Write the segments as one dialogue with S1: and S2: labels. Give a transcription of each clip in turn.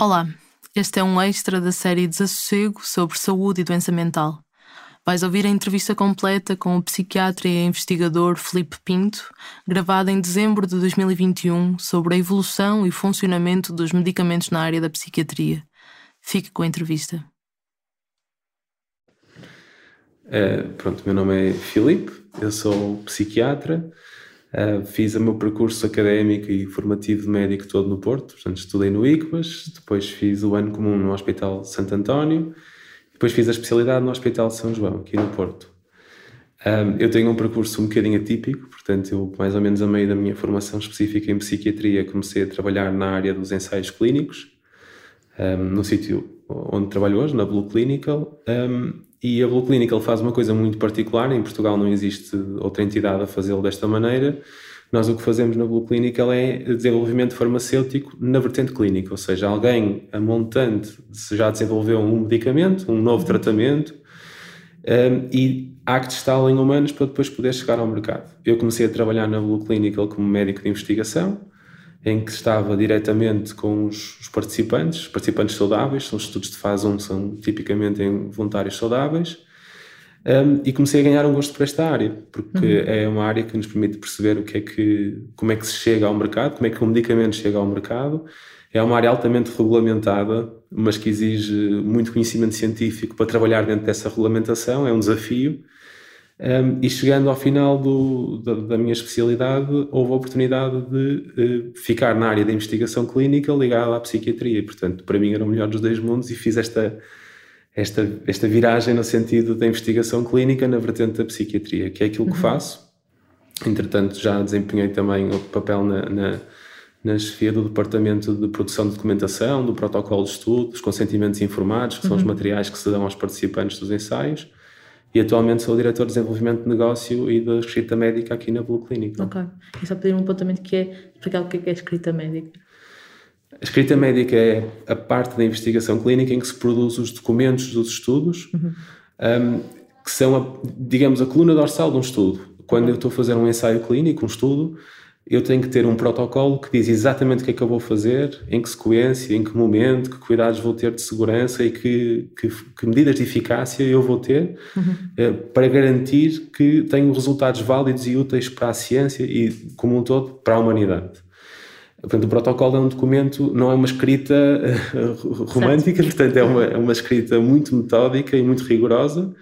S1: Olá, este é um extra da série Desassossego sobre saúde e doença mental. Vais ouvir a entrevista completa com o psiquiatra e investigador Felipe Pinto, gravada em dezembro de 2021, sobre a evolução e funcionamento dos medicamentos na área da psiquiatria. Fique com a entrevista.
S2: Uh, pronto, meu nome é Filipe, eu sou psiquiatra, Uh, fiz o meu percurso académico e formativo de médico todo no Porto, portanto estudei no ICBAS, depois fiz o ano comum no Hospital Santo António, depois fiz a especialidade no Hospital São João, aqui no Porto. Um, eu tenho um percurso um bocadinho atípico, portanto eu mais ou menos a meio da minha formação específica em psiquiatria comecei a trabalhar na área dos ensaios clínicos, um, no sítio onde trabalho hoje, na Blue Clinical, um, e a Blue Clinical faz uma coisa muito particular, em Portugal não existe outra entidade a fazê-lo desta maneira. Nós o que fazemos na Blue Clinical é desenvolvimento farmacêutico na vertente clínica, ou seja, alguém a montante já desenvolveu um medicamento, um novo tratamento, um, e há que testá-lo em humanos para depois poder chegar ao mercado. Eu comecei a trabalhar na Blue Clinical como médico de investigação, em que estava diretamente com os, os participantes, os participantes saudáveis, são estudos de fase 1, são tipicamente em voluntários saudáveis, um, e comecei a ganhar um gosto por esta área, porque uhum. é uma área que nos permite perceber o que é que, como é que se chega ao mercado, como é que o medicamento chega ao mercado. É uma área altamente regulamentada, mas que exige muito conhecimento científico para trabalhar dentro dessa regulamentação, é um desafio. Um, e chegando ao final do, da, da, minha especialidade, houve a oportunidade de uh, ficar na área da investigação clínica ligada à psiquiatria. E, portanto, para mim era o melhor dos dois mundos e fiz esta, esta, esta viragem no sentido da investigação clínica na vertente da psiquiatria, que é aquilo que uhum. faço. Entretanto, já desempenhei também o papel na, na, na chefia do Departamento de Produção de Documentação, do protocolo de estudo, dos consentimentos informados, que são os uhum. materiais que se dão aos participantes dos ensaios e atualmente sou o diretor de desenvolvimento de negócio e da escrita médica aqui na Blue Clinic.
S1: Ok. E só pedir um apontamento que é explicar o que é, que é escrita médica.
S2: A escrita médica é a parte da investigação clínica em que se produz os documentos dos estudos, uhum. um, que são, a, digamos, a coluna dorsal de um estudo. Quando eu estou a fazer um ensaio clínico, um estudo, eu tenho que ter um protocolo que diz exatamente o que é que eu vou fazer, em que sequência, em que momento, que cuidados vou ter de segurança e que, que, que medidas de eficácia eu vou ter uhum. eh, para garantir que tenho resultados válidos e úteis para a ciência e, como um todo, para a humanidade. Portanto, o protocolo é um documento, não é uma escrita uh, romântica, certo. portanto, é uma, é uma escrita muito metódica e muito rigorosa.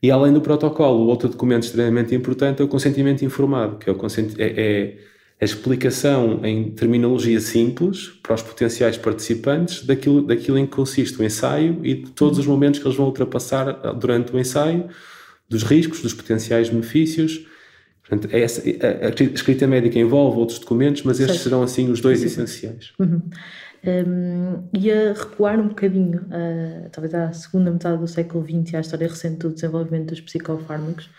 S2: E além do protocolo, outro documento extremamente importante é o consentimento informado, que é, o consent... é, é a explicação em terminologia simples para os potenciais participantes daquilo, daquilo em que consiste o ensaio e de todos os momentos que eles vão ultrapassar durante o ensaio, dos riscos, dos potenciais benefícios. Portanto, é essa, a, a, escrita médica envolve outros documentos, mas estes serão assim os dois essenciais.
S1: Uhum. Um, e a recuar um bocadinho, uh, talvez à segunda metade do século XX, à história recente do desenvolvimento dos psicofármacos,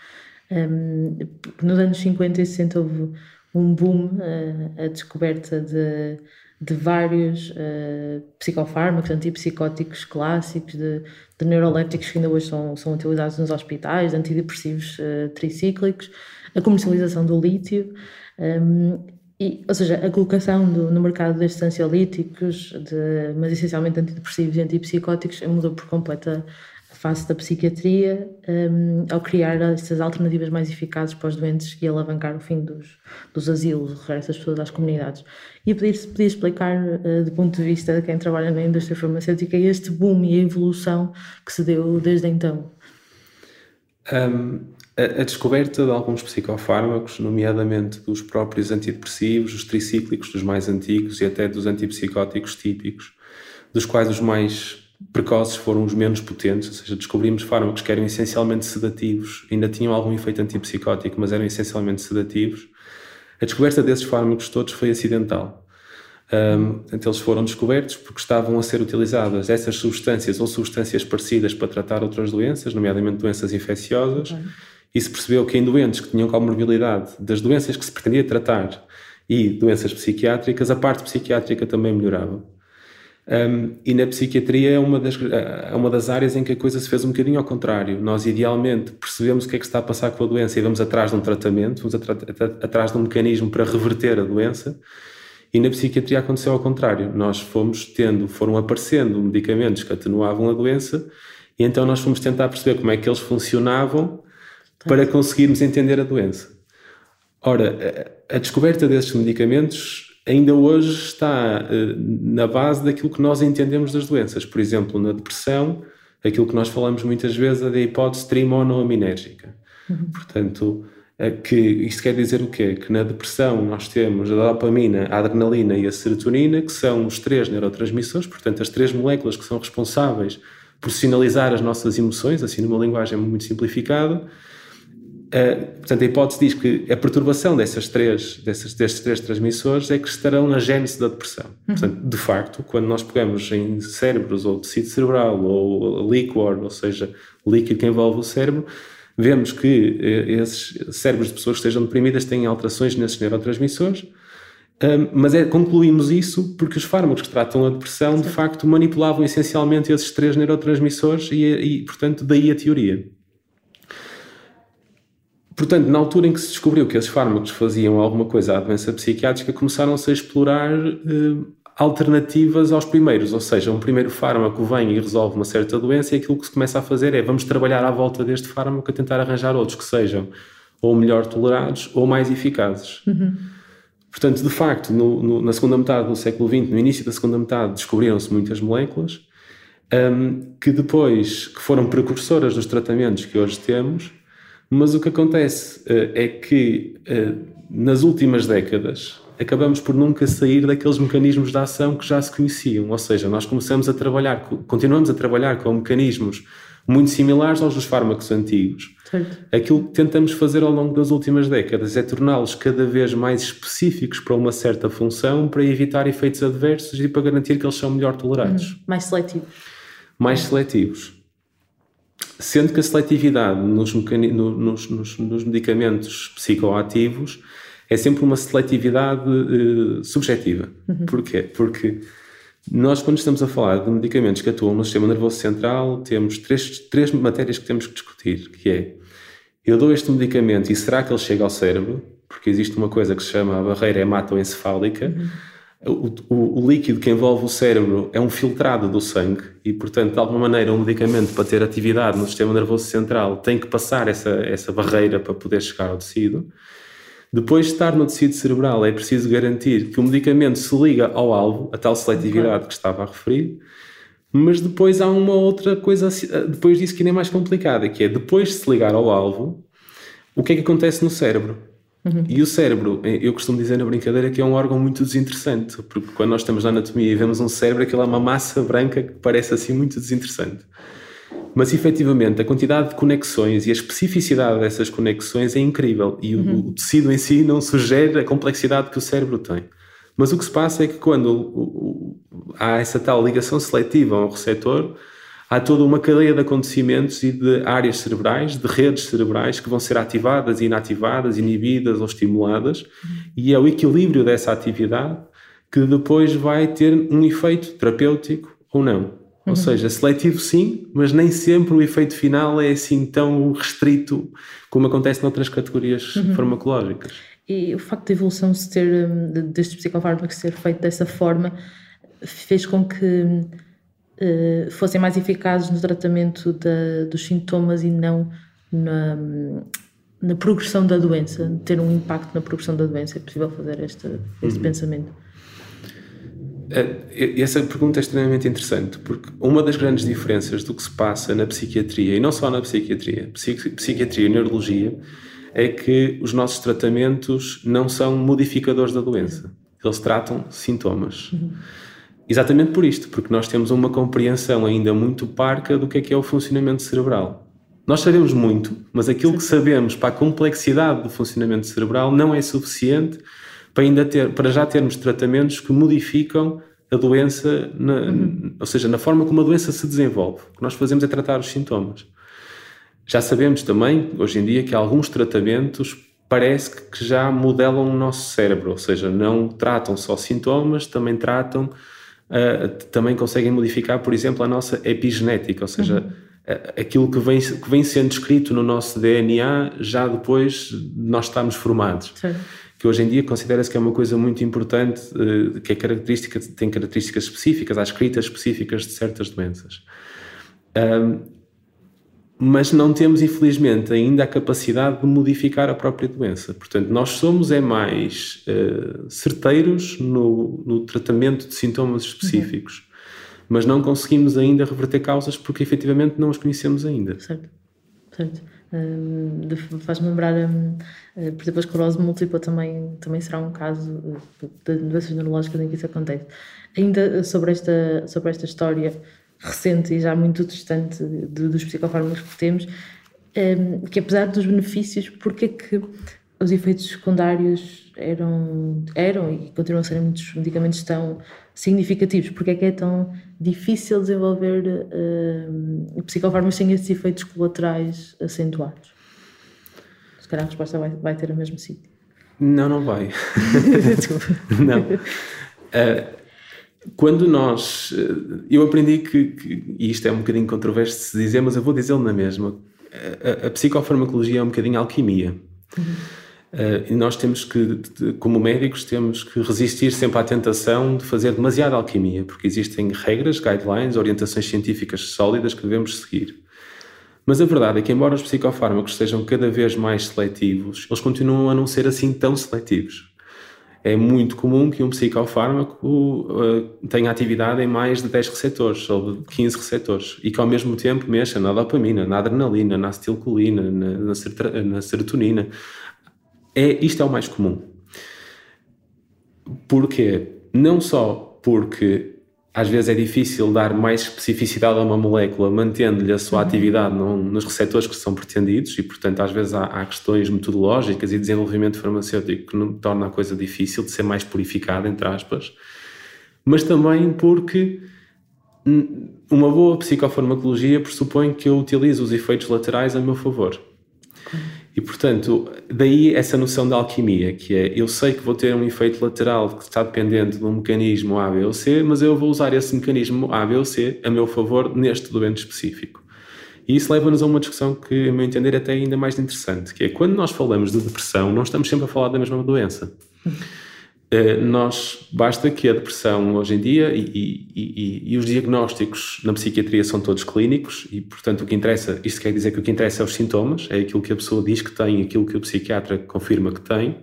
S1: um, nos anos 50 e 60 houve um boom, uh, a descoberta de, de vários uh, psicofármacos, antipsicóticos clássicos, de, de neurolépticos que ainda hoje são, são utilizados nos hospitais, antidepressivos uh, tricíclicos, a comercialização do lítio, um, ehm, e, ou seja, a colocação do, no mercado destes ansiolíticos, de, mas essencialmente antidepressivos e antipsicóticos, mudou por completa face da psiquiatria um, ao criar estas alternativas mais eficazes para os doentes e alavancar o fim dos, dos asilos, o regresso das pessoas às comunidades. E podia, podia explicar, uh, do ponto de vista de quem trabalha na indústria farmacêutica, este boom e a evolução que se deu desde então?
S2: Um, a, a, descoberta de alguns psicofármacos, nomeadamente dos próprios antidepressivos, os tricíclicos, dos mais antigos e até dos antipsicóticos típicos, dos quais os mais precoces foram os menos potentes, ou seja, descobrimos fármacos que eram essencialmente sedativos, ainda tinham algum efeito antipsicótico, mas eram essencialmente sedativos. A descoberta desses fármacos todos foi acidental. Um, eles foram descobertos porque estavam a ser utilizadas essas substâncias ou substâncias parecidas para tratar outras doenças, nomeadamente doenças infecciosas, uhum. e se percebeu que em doentes que tinham comorbilidade das doenças que se pretendia tratar e doenças psiquiátricas, a parte psiquiátrica também melhorava. Um, e na psiquiatria é uma, das, é uma das áreas em que a coisa se fez um bocadinho ao contrário. Nós, idealmente, percebemos o que é que está a passar com a doença e vamos atrás de um tratamento, vamos atrás de um mecanismo para reverter a doença. E na psiquiatria aconteceu ao contrário. Nós fomos tendo, foram aparecendo medicamentos que atenuavam a doença e então nós fomos tentar perceber como é que eles funcionavam para conseguirmos entender a doença. Ora, a, a descoberta desses medicamentos ainda hoje está uh, na base daquilo que nós entendemos das doenças. Por exemplo, na depressão, aquilo que nós falamos muitas vezes é da hipótese trimonoaminérgica. Uhum. Portanto, é que isto quer dizer o quê? Que na depressão nós temos a dopamina, a adrenalina e a serotonina, que são os três neurotransmissores, portanto, as três moléculas que são responsáveis por sinalizar as nossas emoções, assim numa linguagem muito simplificada. Uh, portanto, a hipótese diz que a perturbação dessas três, dessas, destes três transmissores é que estarão na gênese da depressão. Uhum. Portanto, de facto, quando nós pegamos em cérebros ou tecido cerebral ou líquor, ou seja, líquido que envolve o cérebro, vemos que uh, esses cérebros de pessoas que estejam deprimidas têm alterações nesses neurotransmissores, mas é, concluímos isso porque os fármacos que tratam a depressão, de facto, manipulavam essencialmente esses três neurotransmissores e, e, portanto, daí a teoria. Portanto, na altura em que se descobriu que esses fármacos faziam alguma coisa à doença psiquiátrica, começaram-se a explorar uh, alternativas aos primeiros, ou seja, um primeiro fármaco vem e resolve uma certa doença e aquilo que se começa a fazer é vamos trabalhar à volta deste fármaco a tentar arranjar outros que sejam ou melhor tolerados ou mais eficazes. Uhum. Portanto, de facto, no, no, na segunda metade do século XX, no início da segunda metade, descobriram-se muitas moléculas um, que depois que foram precursoras dos tratamentos que hoje temos, mas o que acontece uh, é que uh, nas últimas décadas acabamos por nunca sair daqueles mecanismos de ação que já se conheciam, ou seja, nós começamos a trabalhar, continuamos a trabalhar com mecanismos muito similares aos dos fármacos antigos. Certo. Aquilo que tentamos fazer ao longo das últimas décadas é torná-los cada vez mais específicos para uma certa função, para evitar efeitos adversos e para garantir que eles são melhor tolerados. Hum,
S1: mais seletivos.
S2: Mais seletivos. Sendo que a seletividade nos, nos, nos, nos medicamentos psicoativos é sempre uma seletividade uh, subjetiva. Uhum. Porquê? Porque nós, quando estamos a falar de medicamentos que atuam no sistema nervoso central, temos três, três matérias que temos que discutir, que é, eu dou este medicamento e será que ele chega ao cérebro? Porque existe uma coisa que se chama a barreira hematoencefálica. Uhum. O, o, o, líquido que envolve o cérebro é um filtrado do sangue e, portanto, de alguma maneira, um medicamento para ter atividade no sistema nervoso central tem que passar essa, essa barreira para poder chegar ao tecido. Depois de estar no tecido cerebral, é preciso garantir que o medicamento se liga ao alvo, a tal seletividade okay. que estava a referir, mas depois há uma outra coisa, depois disso que ainda é mais complicada, que é depois de se ligar ao alvo, o que é que acontece no cérebro? Uhum. E o cérebro, eu costumo dizer na brincadeira que é um órgão muito desinteressante, porque quando nós estamos na anatomia e vemos um cérebro, aquilo é uma massa branca que parece assim muito desinteressante. Mas efetivamente a quantidade de conexões e a especificidade dessas conexões é incrível e uhum. o, o, tecido em si não sugere a complexidade que o cérebro tem. Mas o que se passa é que quando o, o, há essa tal ligação seletiva ao receptor, há toda uma cadeia de acontecimentos e de áreas cerebrais, de redes cerebrais que vão ser ativadas, inativadas, inibidas ou estimuladas, e é o equilíbrio dessa atividade que depois vai ter um efeito terapêutico ou não. Ou uhum. seja, seletivo sim, mas nem sempre o efeito final é assim tão restrito como acontece noutras categorias uhum. farmacológicas.
S1: E o facto de evolução se ter, hum, destes psicofármacos ser feito dessa forma fez com que uh, fossem mais eficazes no tratamento da, dos sintomas e não na, na progressão da doença, ter um impacto na progressão da doença. É possível fazer este, este uhum. pensamento.
S2: É, essa pergunta é extremamente interessante, porque uma das grandes diferenças do que se passa na psiquiatria, e não só na psiquiatria, psiquiatria e neurologia, é que os nossos tratamentos não são modificadores da doença, eles tratam sintomas. Uhum. Exatamente por isto, porque nós temos uma compreensão ainda muito parca do que é que é o funcionamento cerebral. Nós sabemos muito, mas aquilo Sim. que sabemos para a complexidade do funcionamento cerebral não é suficiente para, ainda ter, para já termos tratamentos que modificam a doença, na, uhum. ou seja, na forma como a doença se desenvolve. O que nós fazemos é tratar os sintomas. Já sabemos também, hoje em dia, que alguns tratamentos parece que já modelam o nosso cérebro, ou seja, não tratam só sintomas, também tratam, uh, também conseguem modificar, por exemplo, a nossa epigenética, ou seja, uhum. uh, aquilo que vem, que vem sendo escrito no nosso DNA já depois nós estamos formados. Sim. que hoje em dia considera-se que é uma coisa muito importante, uh, que é característica, tem características específicas, há escritas específicas de certas doenças. Um, mas não temos, infelizmente, ainda a capacidade de modificar a própria doença. Portanto, nós somos é mais uh, certeiros no, no, tratamento de sintomas específicos, uhum. mas não conseguimos ainda reverter causas porque efetivamente não as conhecemos ainda.
S1: Certo, certo. Faz-me lembrar, um, uh, por exemplo, a esclerose múltipla também, também será um caso uh, de doenças neurológicas em que isso acontece. Ainda sobre esta, sobre esta história recente e já muito distante de, dos psicofármacos que temos, um, que apesar dos benefícios, porque é que os efeitos secundários eram, eram e continuam a ser muitos medicamentos tão significativos? Porque é que é tão difícil desenvolver uh, psicofármacos sem esses efeitos colaterais acentuados? Se calhar a resposta vai, vai ter o mesmo sítio.
S2: Não, não vai. não. Uh, quando nós. Eh, eu aprendi que, que, e isto é um bocadinho controverso de se dizer, mas eu vou dizê-lo na mesma. A, a, psicofarmacologia é um bocadinho alquimia. Uhum. Uh, e nós temos que, como médicos, temos que resistir sempre à tentação de fazer demasiada alquimia, porque existem regras, guidelines, orientações científicas sólidas que devemos seguir. Mas a verdade é que, embora os psicofármacos sejam cada vez mais seletivos, eles continuam a não ser assim tão seletivos é muito comum que um psicofármaco uh, tenha atividade em mais de 10 receptores ou de 15 receptores e que ao mesmo tempo mexa na dopamina, na adrenalina, na acetilcolina, na, na, na serotonina. É, isto é o mais comum. Porquê? Não só porque às vezes é difícil dar mais especificidade a uma molécula, mantendo-lhe a sua uhum. atividade nos receptores que são pretendidos, e portanto, às vezes há, há, questões metodológicas e desenvolvimento farmacêutico que não, torna a coisa difícil de ser mais purificada, entre aspas, mas também porque uma boa psicofarmacologia pressupõe que eu utilizo os efeitos laterais a meu favor. E, portanto, daí essa noção da alquimia, que é eu sei que vou ter um efeito lateral que está dependente de um mecanismo A, B ou C, mas eu vou usar esse mecanismo A, B ou C a meu favor neste doente específico. E isso leva-nos a uma discussão que, a meu entender, é até ainda mais interessante, que é quando nós falamos de depressão, não estamos sempre a falar da mesma doença. Eh, nós basta que a depressão hoje em dia e, e, e, e, os diagnósticos na psiquiatria são todos clínicos e portanto o que interessa isto quer dizer que o que interessa é os sintomas é aquilo que a pessoa diz que tem aquilo que o psiquiatra confirma que tem.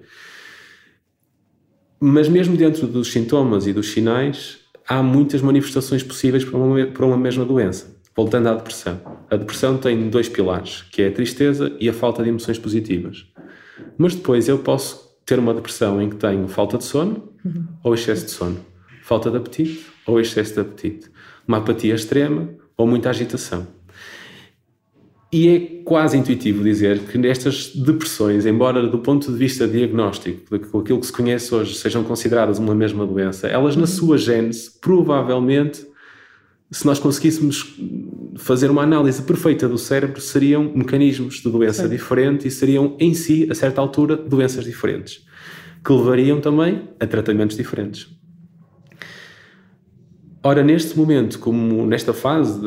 S2: Mas mesmo dentro dos sintomas e dos sinais há muitas manifestações possíveis para uma, para uma mesma doença. Voltando à depressão. A depressão tem dois pilares que é a tristeza e a falta de emoções positivas. Mas depois eu posso ter uma depressão em que tenho falta de sono uhum. ou excesso de sono, falta de apetite ou excesso de apetite, uma apatia extrema ou muita agitação. E é quase intuitivo dizer que nestas depressões, embora do ponto de vista diagnóstico, aquilo que se conhece hoje, sejam consideradas uma mesma doença, elas na sua gênese, provavelmente, se nós conseguíssemos fazer uma análise perfeita do cérebro, seriam mecanismos de doença Sim. diferente e seriam, em si, a certa altura, doenças diferentes, que levariam também a tratamentos diferentes. Ora, neste momento, como nesta fase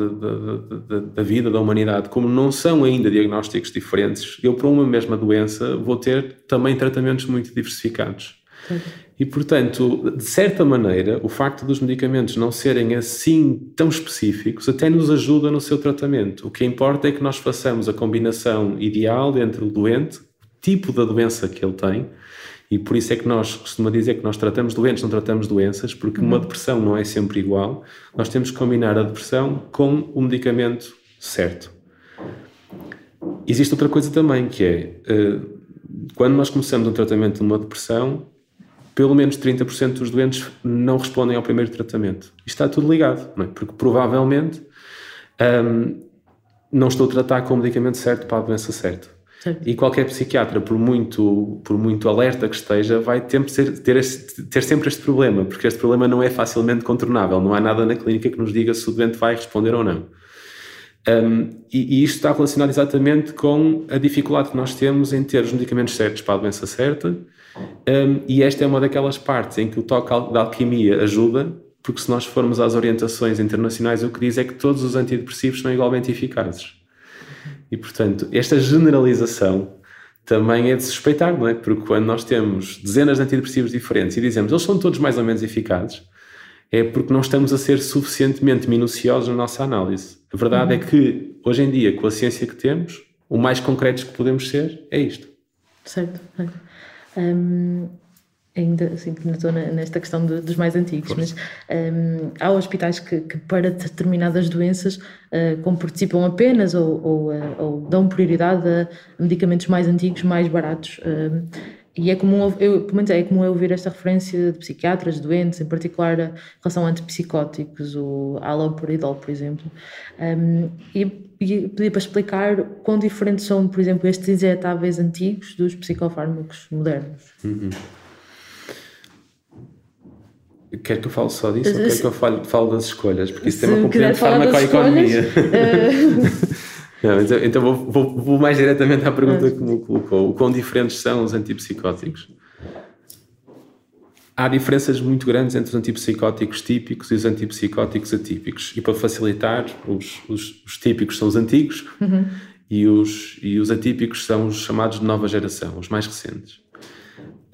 S2: da vida da humanidade, como não são ainda diagnósticos diferentes, eu, para uma mesma doença, vou ter também tratamentos muito diversificados. Sim. E, portanto, de certa maneira, o facto dos medicamentos não serem assim tão específicos até nos ajuda no seu tratamento. O que importa é que nós façamos a combinação ideal entre o doente, tipo da doença que ele tem, e por isso é que nós costumamos dizer que nós tratamos doentes, não tratamos doenças, porque uma uhum. depressão não é sempre igual. Nós temos que combinar a depressão com o medicamento certo. Existe outra coisa também, que é, eh, quando nós começamos um tratamento de uma depressão, pelo menos 30% dos doentes não respondem ao primeiro tratamento. Isto está tudo ligado, é? porque provavelmente um, não estou a tratar com o medicamento certo para a doença certa. E qualquer psiquiatra, por muito, por muito alerta que esteja, vai ter, ter, este, ter sempre este problema, porque este problema não é facilmente contornável. Não há nada na clínica que nos diga se o doente vai responder ou não. Um, e, e, isto está relacionado exatamente com a dificuldade que nós temos em ter os medicamentos certos para a doença certa um, e esta é uma daquelas partes em que o toque da alquimia ajuda, porque se nós formos às orientações internacionais, o que diz é que todos os antidepressivos são igualmente eficazes. E, portanto, esta generalização também é de suspeitar, não é? Porque quando nós temos dezenas de antidepressivos diferentes e dizemos eles são todos mais ou menos eficazes, é porque não estamos a ser suficientemente minuciosos na nossa análise. A verdade uhum. é que, hoje em dia, com a ciência que temos, o mais concretos que podemos ser é isto.
S1: Certo. Um, ainda assim, estou nesta questão de, dos mais antigos, mas um, há hospitais que, que, para determinadas doenças, uh, participam apenas ou, ou, uh, ou, dão prioridade a medicamentos mais antigos, mais baratos. Uh, e é comum, eu, pelo menos é comum eu ouvir esta referência de psiquiatras, doentes, em particular a relação a antipsicóticos, o haloperidol, por exemplo. Um, e, e pedir para explicar quão diferentes são, por exemplo, estes injetáveis antigos dos psicofármacos modernos.
S2: Uhum. Quer que eu fale só disso ou quer que eu fale, fale das escolhas? Porque isso tem uma componente farmacoeconomia. Uh... Não, então, então vou, vou, vou, mais diretamente à pergunta que me colocou. O quão diferentes são os antipsicóticos? Há diferenças muito grandes entre os antipsicóticos típicos e os antipsicóticos atípicos. E para facilitar, os, os, os típicos são os antigos uhum. e, os, e os atípicos são os chamados de nova geração, os mais recentes.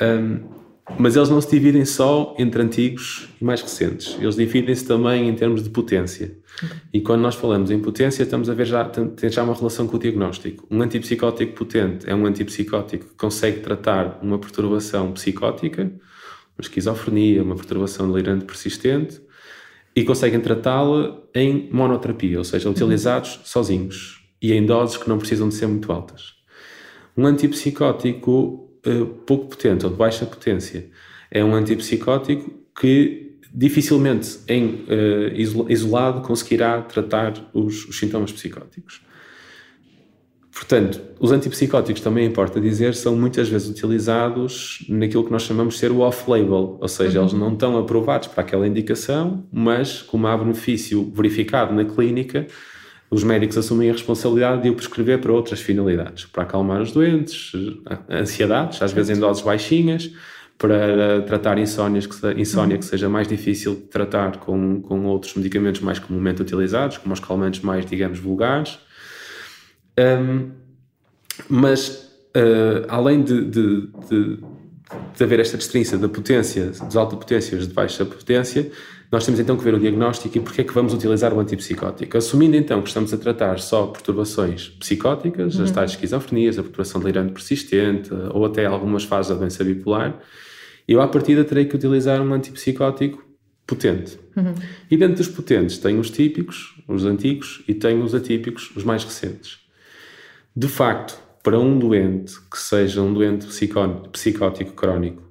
S2: Um, mas eles não se dividem só entre antigos e mais recentes. Eles dividem-se também em termos de potência. Okay. E quando nós falamos em potência, estamos a ver já, tem já uma relação com o diagnóstico. Um antipsicótico potente é um antipsicótico que consegue tratar uma perturbação psicótica, uma esquizofrenia, uma perturbação delirante persistente, e conseguem tratá-la em monoterapia, ou seja, utilizados uhum. sozinhos e em doses que não precisam de ser muito altas. Um antipsicótico uh, pouco potente ou de baixa potência. É um antipsicótico que dificilmente em uh, isolado conseguirá tratar os, os, sintomas psicóticos. Portanto, os antipsicóticos, também importa dizer, são muitas vezes utilizados naquilo que nós chamamos de ser o off-label, ou seja, uhum. eles não estão aprovados para aquela indicação, mas como há benefício verificado na clínica, os médicos assumem a responsabilidade de o prescrever para outras finalidades, para acalmar os doentes, ansiedades, às vezes em doses baixinhas, para tratar insónias que, insónia que seja mais difícil de tratar com, com outros medicamentos mais comumente utilizados, como os calmantes mais, digamos, vulgares. Um, mas, uh, além de, de, de, de haver esta distinção da potência, das alta potência e de baixa potência, nós temos então que ver o diagnóstico e porque é que vamos utilizar o antipsicótico. Assumindo então que estamos a tratar só perturbações psicóticas, uhum. as tais esquizofrenias, a perturbação delirante persistente ou até algumas fases da doença bipolar, eu à partida terei que utilizar um antipsicótico potente. Uhum. E dentro dos potentes tenho os típicos, os antigos, e tenho os atípicos, os mais recentes. De facto, para um doente que seja um doente psicótico crónico,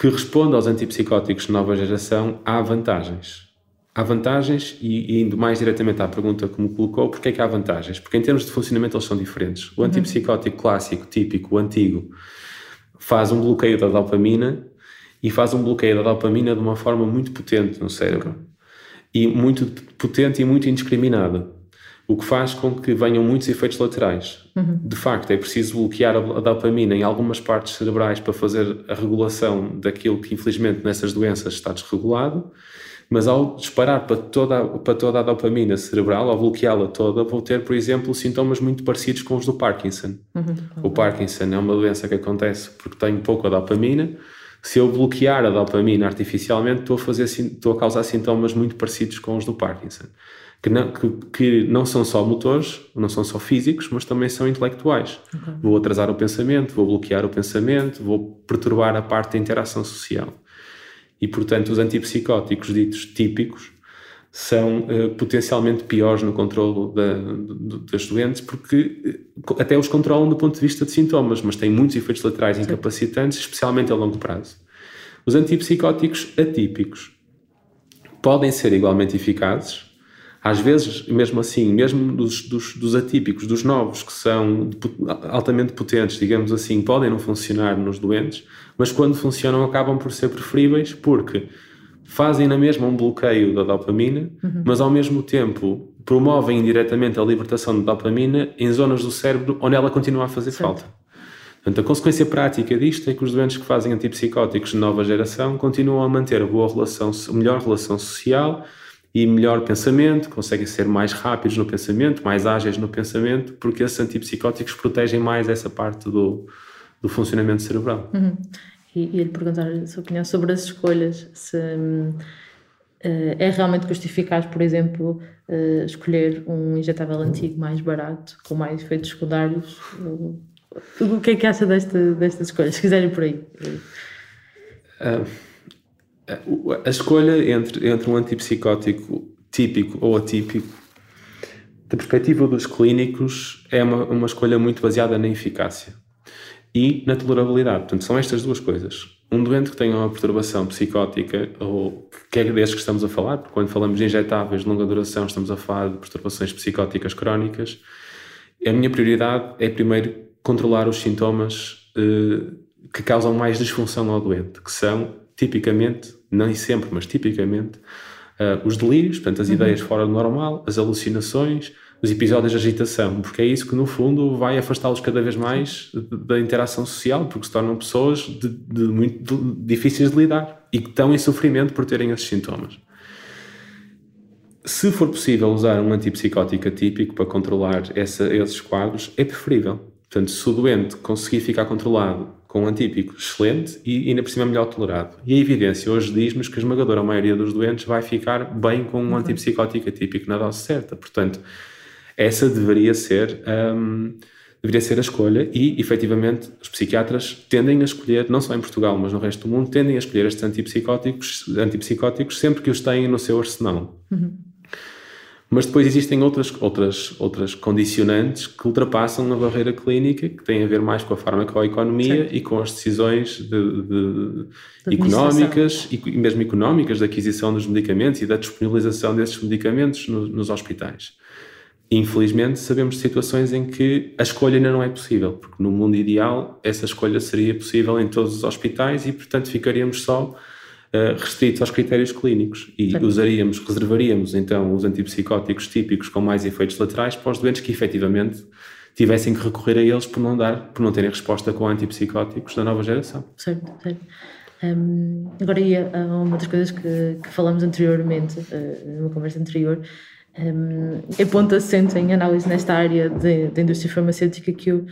S2: que responde aos antipsicóticos de nova geração, há vantagens. Há vantagens, e, e indo mais diretamente à pergunta que me colocou, porque é que há vantagens? Porque em termos de funcionamento eles são diferentes. O uhum. antipsicótico clássico, típico, o antigo, faz um bloqueio da dopamina e faz um bloqueio da dopamina de uma forma muito potente no cérebro. E muito potente e muito indiscriminada o que faz com que venham muitos efeitos laterais. Uhum. De facto, é preciso bloquear a dopamina em algumas partes cerebrais para fazer a regulação daquilo que, infelizmente, nessas doenças está desregulado, mas ao disparar para toda, para toda a dopamina cerebral, ao bloqueá-la toda, vou ter, por exemplo, sintomas muito parecidos com os do Parkinson. Uhum. O Parkinson é uma doença que acontece porque tenho pouca dopamina. Se eu bloquear a dopamina artificialmente, estou a, fazer, estou a causar sintomas muito parecidos com os do Parkinson que não, que, que não são só motores, não são só físicos, mas também são intelectuais. Okay. Vou atrasar o pensamento, vou bloquear o pensamento, vou perturbar a parte da interação social. E, portanto, os antipsicóticos ditos típicos são uh, potencialmente piores no controle da, das doentes, porque uh, até os controlam do ponto de vista de sintomas, mas têm muitos efeitos laterais Sim. incapacitantes, especialmente a longo prazo. Os antipsicóticos atípicos podem ser igualmente eficazes, às vezes, mesmo assim, mesmo dos, dos, dos, atípicos, dos novos, que são altamente potentes, digamos assim, podem não funcionar nos doentes, mas quando funcionam acabam por ser preferíveis porque fazem na mesma um bloqueio da dopamina, uhum. mas ao mesmo tempo promovem indiretamente a libertação de dopamina em zonas do cérebro onde ela continua a fazer certo. falta. Portanto, a consequência prática disto é que os doentes que fazem antipsicóticos de nova geração continuam a manter a boa relação, a melhor relação social e melhor pensamento, conseguem ser mais rápidos no pensamento, mais ágeis no pensamento, porque esses antipsicóticos protegem mais essa parte do, do funcionamento cerebral.
S1: Uhum. E, e lhe perguntar a sua opinião sobre as escolhas, se uh, é realmente justificado, por exemplo, uh, escolher um injetável antigo mais barato, com mais efeitos secundários. Uh, o que é que acha desta, destas escolhas? Se quiserem por aí.
S2: Uh, a escolha entre, entre um antipsicótico típico ou atípico, da perspectiva dos clínicos, é uma, uma escolha muito baseada na eficácia e na tolerabilidade. Portanto, são estas duas coisas. Um doente que tenha uma perturbação psicótica, ou que é desses que estamos a falar, porque quando falamos de injetáveis de longa duração, estamos a falar de perturbações psicóticas crónicas, a minha prioridade é primeiro controlar os sintomas eh, que causam mais disfunção ao doente, que são tipicamente, nem sempre, mas tipicamente, uh, os delírios, portanto, as uhum. ideias fora do normal, as alucinações, os episódios de agitação, porque é isso que, no fundo, vai afastá-los cada vez mais da interação social, porque se tornam pessoas de, de muito de, difíceis de lidar e que estão em sofrimento por terem esses sintomas. Se for possível usar um antipsicótico atípico para controlar essa, esses quadros, é preferível. Portanto, se o doente conseguir ficar controlado com um antípico excelente e ainda por cima melhor tolerado. E a evidência hoje diz-nos que a esmagadora maioria dos doentes vai ficar bem com um antipsicótico atípico na dose certa. Portanto, essa deveria ser, um, deveria ser a escolha e, efetivamente, os psiquiatras tendem a escolher, não só em Portugal, mas no resto do mundo, tendem a escolher estes antipsicóticos, antipsicóticos sempre que os têm no seu arsenal. Uhum. Mas depois existem outras, outras, outras condicionantes que ultrapassam a barreira clínica, que têm a ver mais com a farmacoeconomia e com as decisões de, de, de económicas e mesmo económicas da aquisição dos medicamentos e da disponibilização desses medicamentos no, nos hospitais. Infelizmente, sabemos de situações em que a escolha ainda não é possível, porque no mundo ideal essa escolha seria possível em todos os hospitais e, portanto, ficaríamos só restritos aos critérios clínicos e Sim. usaríamos, reservaríamos então os antipsicóticos típicos com mais efeitos laterais para os doentes que efetivamente tivessem que recorrer a eles por não dar, por não terem resposta com antipsicóticos da nova geração.
S1: Certo, certo. Um, agora ia a uma das coisas que, que falamos anteriormente, uh, numa conversa anterior, um, é ponto assente em análise nesta área da indústria farmacêutica que o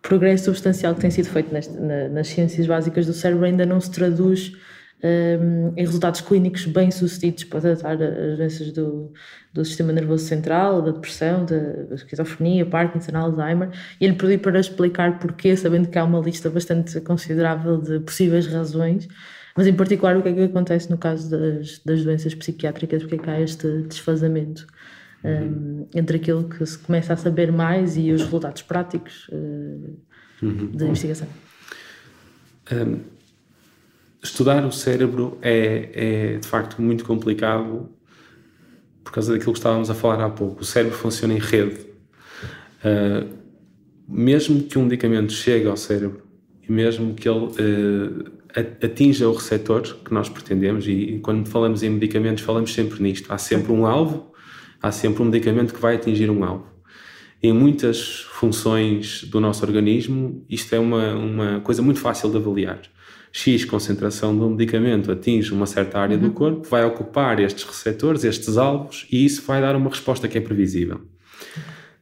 S1: progresso substancial que tem sido feito neste, na, nas ciências básicas do cérebro ainda não se traduz um, em resultados clínicos bem-sucedidos para tratar as doenças do, do sistema nervoso central, da depressão, da esquizofrenia, Parkinson, Alzheimer, e ele pediu para explicar porquê, sabendo que há uma lista bastante considerável de possíveis razões, mas em particular o que é que acontece no caso das, das doenças psiquiátricas, porque é que há este desfazamento um, entre aquilo que se começa a saber mais e os resultados práticos uh, uhum. da investigação.
S2: Um estudar o cérebro é, é de facto muito complicado por causa daquilo que estávamos a falar há pouco. O cérebro funciona em rede. Uh, mesmo que um medicamento chegue ao cérebro e mesmo que ele uh, atinja o receptor que nós pretendemos, e, e quando falamos em medicamentos, falamos sempre nisto: há sempre um alvo, há sempre um medicamento que vai atingir um alvo. Em muitas funções do nosso organismo, isto é uma, uma coisa muito fácil de avaliar. X concentração de um medicamento atinge uma certa área uhum. do corpo, vai ocupar estes receptores, estes alvos, e isso vai dar uma resposta que é previsível.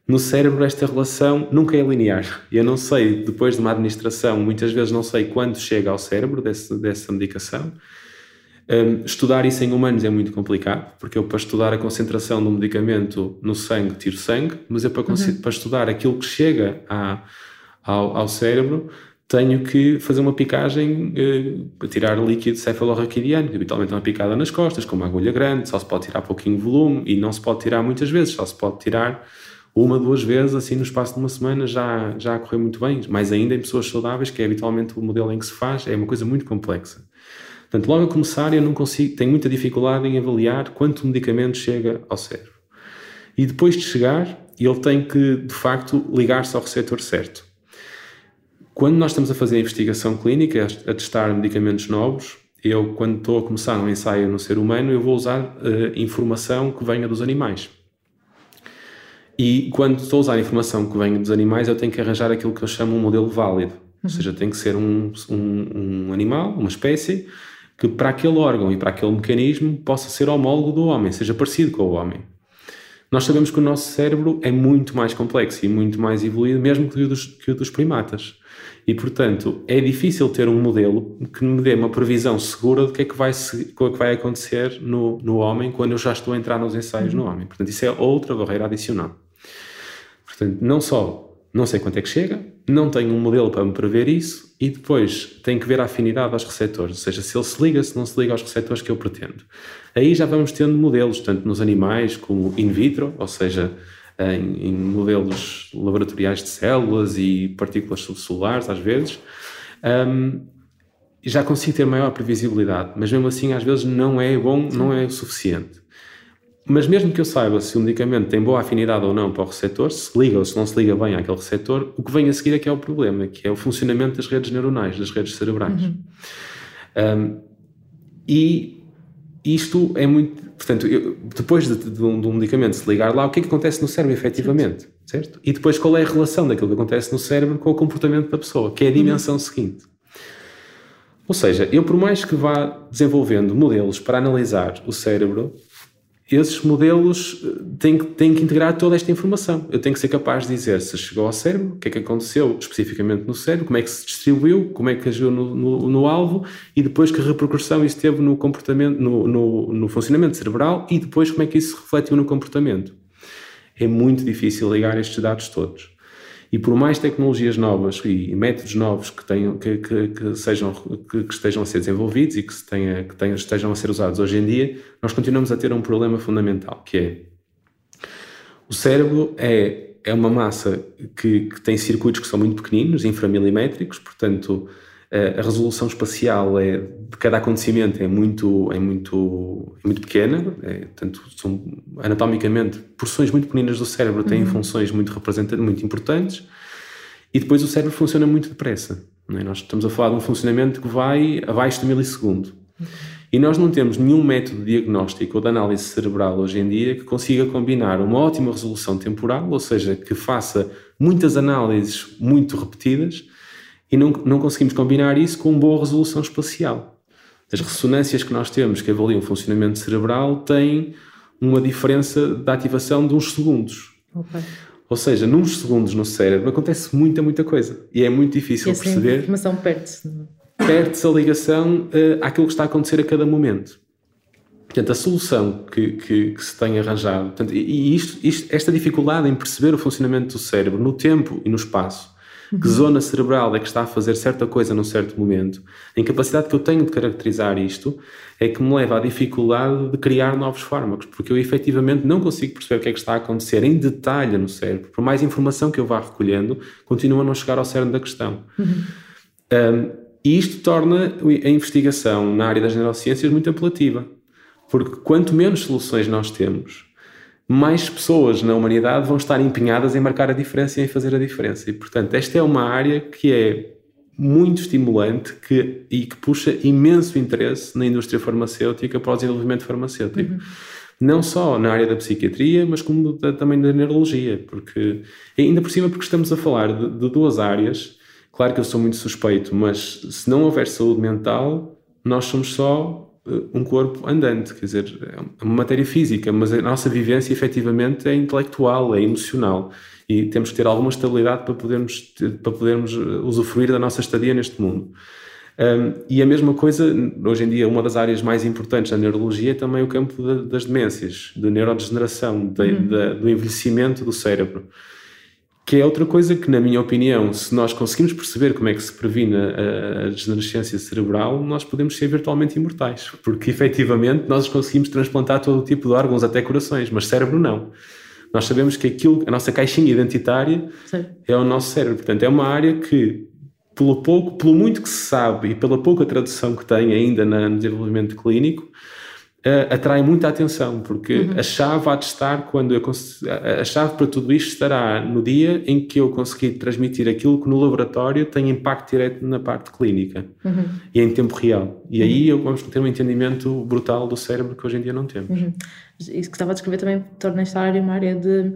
S2: No cérebro, esta relação nunca é linear. Eu não sei, depois de uma administração, muitas vezes não sei quando chega ao cérebro desse, dessa medicação. Um, estudar isso em humanos é muito complicado, porque eu, para estudar a concentração do medicamento no sangue, tiro sangue, mas eu, para, uhum. para estudar aquilo que chega a, ao, ao cérebro, tenho que fazer uma picagem para tirar líquido cefalorraquidiano, habitualmente é uma picada nas costas, com uma agulha grande, só se pode tirar pouquinho volume e não se pode tirar muitas vezes, só se pode tirar uma, duas vezes, assim no espaço de uma semana já, já correu muito bem, mais ainda em pessoas saudáveis, que é habitualmente o modelo em que se faz, é uma coisa muito complexa. Portanto, logo a começar eu não consigo, tenho muita dificuldade em avaliar quanto medicamento chega ao cérebro. E depois de chegar, ele tem que, de facto, ligar-se ao receptor certo. Quando nós estamos a fazer a investigação clínica, a testar medicamentos novos, eu, quando estou a começar um ensaio no ser humano, eu vou usar uh, informação que venha dos animais. E quando estou a usar informação que venha dos animais, eu tenho que arranjar aquilo que eu chamo um modelo válido. Ou seja, tem que ser um, um, um animal, uma espécie, que para aquele órgão e para aquele mecanismo possa ser homólogo do homem, seja parecido com o homem. Nós sabemos que o nosso cérebro é muito mais complexo e muito mais evoluído, mesmo que o dos, que o dos primatas. E, portanto, é difícil ter um modelo que me dê uma previsão segura do que é que vai, que vai acontecer no, no homem quando eu já estou a entrar nos ensaios no homem. Portanto, isso é outra barreira adicional. Portanto, não só não sei quanto é que chega, não tenho um modelo para me prever isso e depois tenho que ver a afinidade aos receptores, ou seja, se ele se liga, se não se liga aos receptores que eu pretendo. Aí já vamos tendo modelos, tanto nos animais como in vitro, ou seja, em, em modelos laboratoriais de células e partículas subcelulares, às vezes. Um, já consigo ter maior previsibilidade, mas mesmo assim às vezes não é bom, não é o suficiente. Mas mesmo que eu saiba se o medicamento tem boa afinidade ou não para o receptor, se liga ou se não se liga bem àquele receptor, o que vem a seguir é que é o problema, que é o funcionamento das redes neuronais, das redes cerebrais. Uhum. Um, e isto é muito. Portanto, eu, depois de, de, um, de, um, medicamento se ligar lá, o que é que acontece no cérebro efetivamente? Certo. certo? E depois qual é a relação daquilo que acontece no cérebro com o comportamento da pessoa, que é a dimensão uhum. seguinte. Ou seja, eu por mais que vá desenvolvendo modelos para analisar o cérebro, esses modelos eh, têm que, têm que integrar toda esta informação. Eu tenho que ser capaz de dizer se chegou ao cérebro, o que é que aconteceu especificamente no cérebro, como é que se distribuiu, como é que agiu no, no, no alvo e depois que repercussão isso teve no comportamento, no, no, no funcionamento cerebral e depois como é que isso se refletiu no comportamento. É muito difícil ligar estes dados todos. E por mais tecnologias novas e métodos novos que, tenham, que, que, que sejam, que, que, estejam a ser desenvolvidos e que, se tenha, que tenham, estejam a ser usados hoje em dia, nós continuamos a ter um problema fundamental, que é o cérebro é, é uma massa que, que tem circuitos que são muito pequeninos, inframilimétricos, portanto a resolução espacial é, de cada acontecimento é muito, é muito, é muito pequena, é, portanto, são anatomicamente porções muito pequenas do cérebro têm uhum. funções muito representantes, muito importantes, e depois o cérebro funciona muito depressa. É? Nós estamos a falar de um funcionamento que vai abaixo de milissegundo. Uhum. E nós não temos nenhum método diagnóstico ou de análise cerebral hoje em dia que consiga combinar uma ótima resolução temporal, ou seja, que faça muitas análises muito repetidas, e não, não conseguimos combinar isso com boa resolução espacial. As ressonâncias que nós temos que avaliam o funcionamento cerebral têm uma diferença de ativação de uns segundos. Okay. Ou seja, nos segundos no cérebro acontece muita, muita coisa. E é muito difícil essa perceber.
S1: A informação perde-se.
S2: Perde-se a ligação uh, àquilo que está a acontecer a cada momento. Portanto, a solução que, que, que se tem arranjado, portanto, e isto, isto, esta dificuldade em perceber o funcionamento do cérebro no tempo e no espaço, que zona cerebral é que está a fazer certa coisa num certo momento, a incapacidade que eu tenho de caracterizar isto é que me leva à dificuldade de criar novos fármacos, porque eu efetivamente não consigo perceber o que é que está a acontecer em detalhe no cérebro. Por mais informação que eu vá recolhendo, continua a não chegar ao cerne da questão. Uhum. Um, e isto torna a investigação na área das neurociências muito apelativa, porque quanto menos soluções nós temos, mais pessoas na humanidade vão estar empenhadas em marcar a diferença e em fazer a diferença. E, portanto, esta é uma área que é muito estimulante que, e que puxa imenso interesse na indústria farmacêutica para o desenvolvimento farmacêutico. Uhum. Não só na área da psiquiatria, mas como da, também da neurologia, porque ainda por cima porque estamos a falar de, de duas áreas. Claro que eu sou muito suspeito, mas se não houver saúde mental, nós somos só um corpo andante, quer dizer, é uma matéria física, mas a nossa vivência efetivamente é intelectual, é emocional e temos que ter alguma estabilidade para podermos, para podermos eh, usufruir da nossa estadia neste mundo. Um, e a mesma coisa, hoje em dia, uma das áreas mais importantes da neurologia é também o campo de, das demências, da neurodegeneração, de, uhum. do envelhecimento do cérebro que é outra coisa que, na minha opinião, se nós conseguimos perceber como é que se previne a, a degenerescência cerebral, nós podemos ser virtualmente imortais, porque efetivamente nós conseguimos transplantar todo o tipo de órgãos, até corações, mas cérebro não. Nós sabemos que aquilo, a nossa caixinha identitária Sim. é o nosso cérebro. Portanto, é uma área que, pelo pouco, pelo muito que se sabe e pela pouca tradução que tem ainda no desenvolvimento clínico, uh, atrai muita atenção, porque uhum. a chave há de estar quando eu a chave para tudo isto estará no dia em que eu conseguir transmitir aquilo que no laboratório tem impacto direto na parte clínica uhum. e em tempo real. E aí uhum. vamos ter um entendimento brutal do cérebro que hoje em dia não temos. Uhum.
S1: Isso que estava a descrever também torna esta área uma área de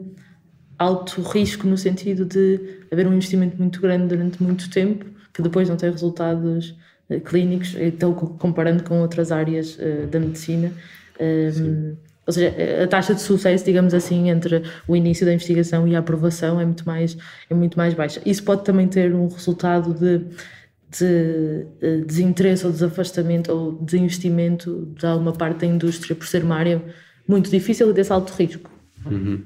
S1: alto risco no sentido de haver um investimento muito grande durante muito tempo que depois não tem resultados clínicos, então comparando com outras áreas da medicina. Um, ou seja, a taxa de sucesso, digamos assim, entre o início da investigação e a aprovação é muito mais, é muito mais baixa. Isso pode também ter um resultado de, de eh, desinteresse ou desafastamento ou desinvestimento de alguma parte da indústria por ser uma área muito difícil e desse alto risco.
S2: Uhum.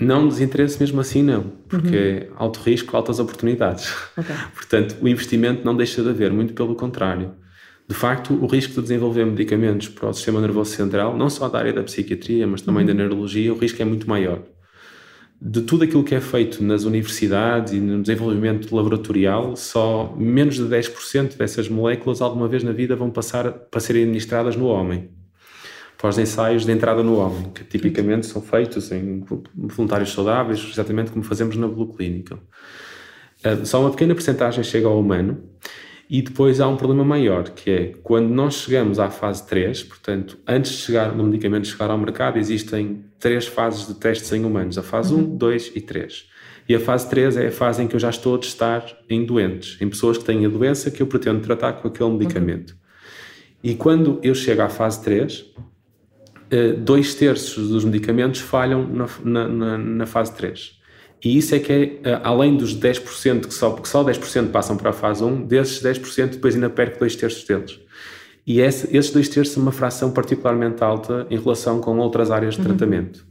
S2: Não desinteresse mesmo assim, não, porque uhum. é alto risco, altas oportunidades. Okay. Portanto, o investimento não deixa de haver, muito pelo contrário. De facto, o risco de desenvolver medicamentos para o sistema nervoso central, não só da área da psiquiatria, mas também uhum. da neurologia, o risco é muito maior. De tudo aquilo que é feito nas universidades e no desenvolvimento laboratorial, só menos de 10% dessas moléculas alguma vez na vida vão passar para serem administradas no homem. Para os ensaios de entrada no homem, que tipicamente são feitos em voluntários saudáveis, exatamente como fazemos na Blue Clinical. Ah, só uma pequena porcentagem chega ao humano e depois há um problema maior, que é quando nós chegamos à fase 3, portanto, antes de chegar no medicamento chegar ao mercado, existem três fases de testes em humanos: a fase uhum. 1, 2 e 3. E a fase 3 é a fase em que eu já estou a testar em doentes, em pessoas que têm a doença que eu pretendo tratar com aquele medicamento. Uhum. E quando eu chego à fase 3, eh, dois terços dos medicamentos falham na, na, na fase 3. E isso é que é, eh, além dos 10% que só, porque só 10% passam para a fase 1, desses 10% depois ainda perco dois terços deles. E esse, esses dois terços são uma fração particularmente alta em relação com outras áreas de uhum. tratamento.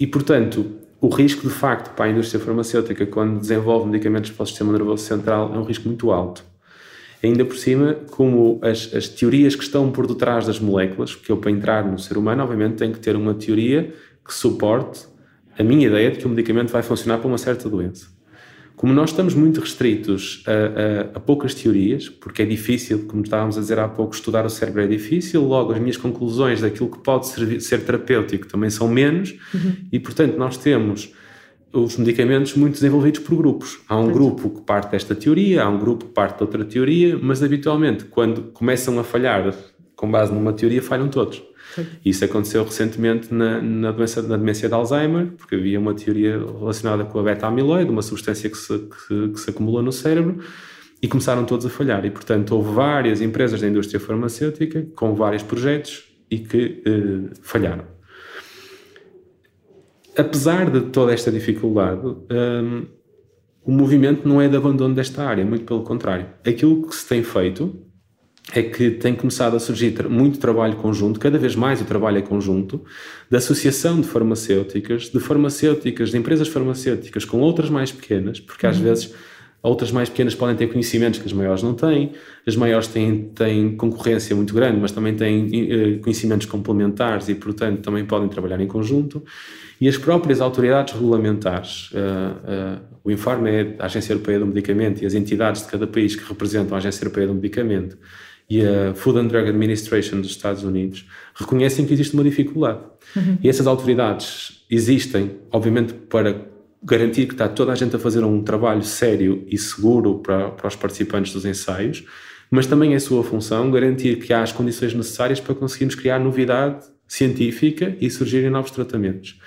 S2: E, portanto, o risco de facto para a indústria farmacêutica quando desenvolve medicamentos para o sistema nervoso central é um risco muito alto. Ainda por cima, como as, as teorias que estão por detrás das moléculas, porque eu para entrar no ser humano, obviamente, tenho que ter uma teoria que suporte a minha ideia de que o medicamento vai funcionar para uma certa doença. Como nós estamos muito restritos a, a, a, poucas teorias, porque é difícil, como estávamos a dizer há pouco, estudar o cérebro é difícil, logo as minhas conclusões daquilo que pode servir, ser terapêutico também são menos, uhum. e portanto nós temos os medicamentos muito desenvolvidos por grupos. Há um grupo que parte desta teoria, há um grupo que parte de outra teoria, mas habitualmente, quando começam a falhar com base numa teoria, falham todos. Isso aconteceu recentemente na, na, doença, na demência de Alzheimer, porque havia uma teoria relacionada com a beta-amiloide, uma substância que se, que, que se acumula no cérebro, e começaram todos a falhar. E, portanto, houve várias empresas da indústria farmacêutica com vários projetos e que eh, falharam. Apesar de toda esta dificuldade, um, o movimento não é de abandono desta área, muito pelo contrário. Aquilo que se tem feito é que tem começado a surgir muito trabalho conjunto, cada vez mais o trabalho é conjunto, da associação de farmacêuticas, de farmacêuticas, de empresas farmacêuticas com outras mais pequenas, porque às uhum. vezes outras mais pequenas podem ter conhecimentos que as maiores não têm, as maiores têm, têm concorrência muito grande, mas também têm eh, conhecimentos complementares e, portanto, também podem trabalhar em conjunto. E as próprias autoridades regulamentares, uh, uh, o Infarmed, a Agência Europeia do Medicamento e as entidades de cada país que representam a Agência Europeia do Medicamento, e a Food and Drug Administration dos Estados Unidos reconhecem que existe uma dificuldade. Uhum. E essas autoridades existem, obviamente, para garantir que está toda a gente a fazer um trabalho sério e seguro para, para os participantes dos ensaios, mas também é sua função garantir que há as condições necessárias para conseguirmos criar novidade científica e surgirem novos tratamentos.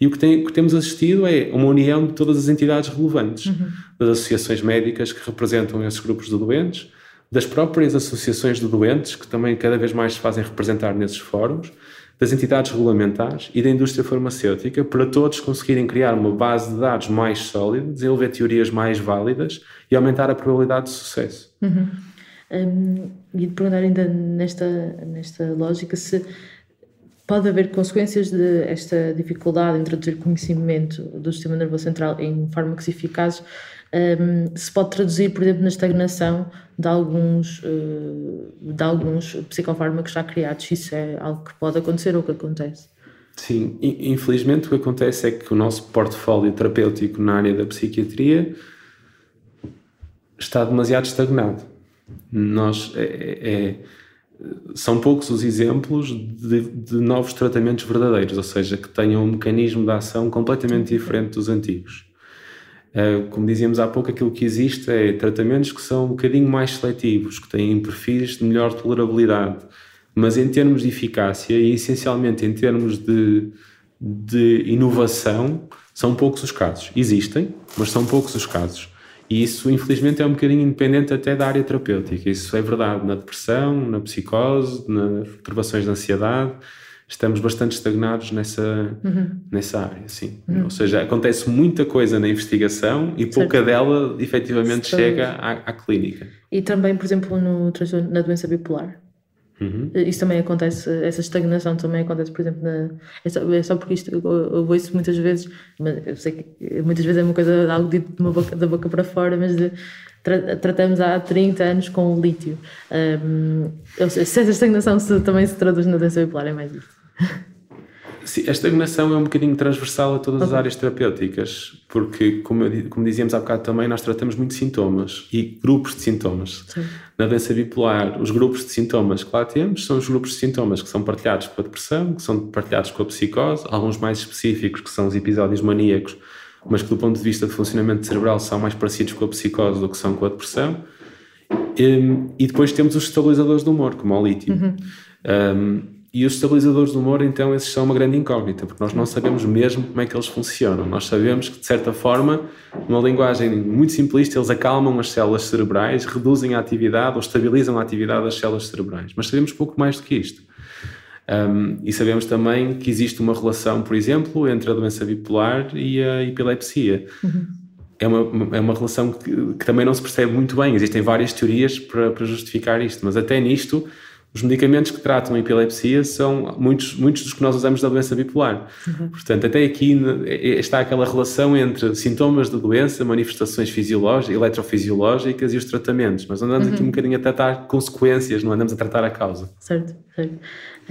S2: E o que, tem, que, temos assistido é uma união de todas as entidades relevantes, uhum. das associações médicas que representam esses grupos de doentes, das próprias associações de doentes, que também cada vez mais se fazem representar nesses fóruns, das entidades regulamentares e da indústria farmacêutica, para todos conseguirem criar uma base de dados mais sólida, desenvolver teorias mais válidas e aumentar a probabilidade de sucesso.
S1: Uhum. Um, e de perguntar ainda nesta, nesta lógica se pode haver consequências de esta dificuldade em introduzir conhecimento do sistema nervoso central em fármacos eficazes um, se pode traduzir, por exemplo, na estagnação de alguns, uh, de alguns psicofármacos já criados. Isso é algo que pode acontecer ou que acontece.
S2: Sim, infelizmente o que acontece é que o nosso portfólio terapêutico na área da psiquiatria está demasiado estagnado. Nós é, é, é são poucos os exemplos de, de, novos tratamentos verdadeiros, ou seja, que tenham um mecanismo de ação completamente diferente dos antigos. Uh, como dizíamos há pouco, aquilo que existe é tratamentos que são um bocadinho mais seletivos, que têm perfis de melhor tolerabilidade, mas em termos de eficácia e essencialmente em termos de, de inovação, são poucos os casos. Existem, mas são poucos os casos. E isso, infelizmente, é um bocadinho independente até da área terapêutica. Isso é verdade na depressão, na psicose, nas perturbações de ansiedade. Estamos bastante estagnados nessa, uhum. nessa área, sim. Uhum. Ou seja, acontece muita coisa na investigação e pouca certo. dela efetivamente chega à, à, clínica.
S1: E também, por exemplo, no, na doença bipolar. Uhum. Isso também acontece, essa estagnação também acontece, por exemplo, na, é, só, é só porque isto eu, eu ouço muitas vezes, mas eu sei que muitas vezes é uma coisa, algo dito de uma boca, da boca para fora, mas de, tra, tratamos há 30 anos com o lítio. Um, eu, se essa estagnação se, também se traduz na doença bipolar, é mais isso.
S2: Sim, a estagnação é um bocadinho transversal a todas as áreas terapêuticas, porque, como, eu, como dizíamos há bocado também, nós tratamos muito sintomas e grupos de sintomas. Sim. Na doença bipolar, os grupos de sintomas que lá temos são os grupos de sintomas que são partilhados com a depressão, que são partilhados com a psicose, alguns mais específicos, que são os episódios maníacos, mas que do ponto de vista de funcionamento cerebral são mais parecidos com a psicose do que são com a depressão. E, e depois temos os estabilizadores do humor, como o lítio. Uhum. Um, e os estabilizadores do humor, então, esses são uma grande incógnita, porque nós não sabemos mesmo como é que eles funcionam. Nós sabemos que, de certa forma, numa linguagem muito simplista, eles acalmam as células cerebrais, reduzem a atividade ou estabilizam a atividade das células cerebrais. Mas sabemos pouco mais do que isto. Um, e sabemos também que existe uma relação, por exemplo, entre a doença bipolar e a epilepsia. Uhum. É uma, é uma relação que, que, também não se percebe muito bem. Existem várias teorias para, para justificar isto, mas até nisto os medicamentos que tratam a epilepsia são muitos, muitos dos que nós usamos da doença bipolar. Uhum. Portanto, até aqui está aquela relação entre sintomas da doença, manifestações fisiológicas, eletrofisiológicas e os tratamentos. Mas andamos uhum. aqui um bocadinho a tratar consequências, não andamos a tratar a causa.
S1: Certo, certo.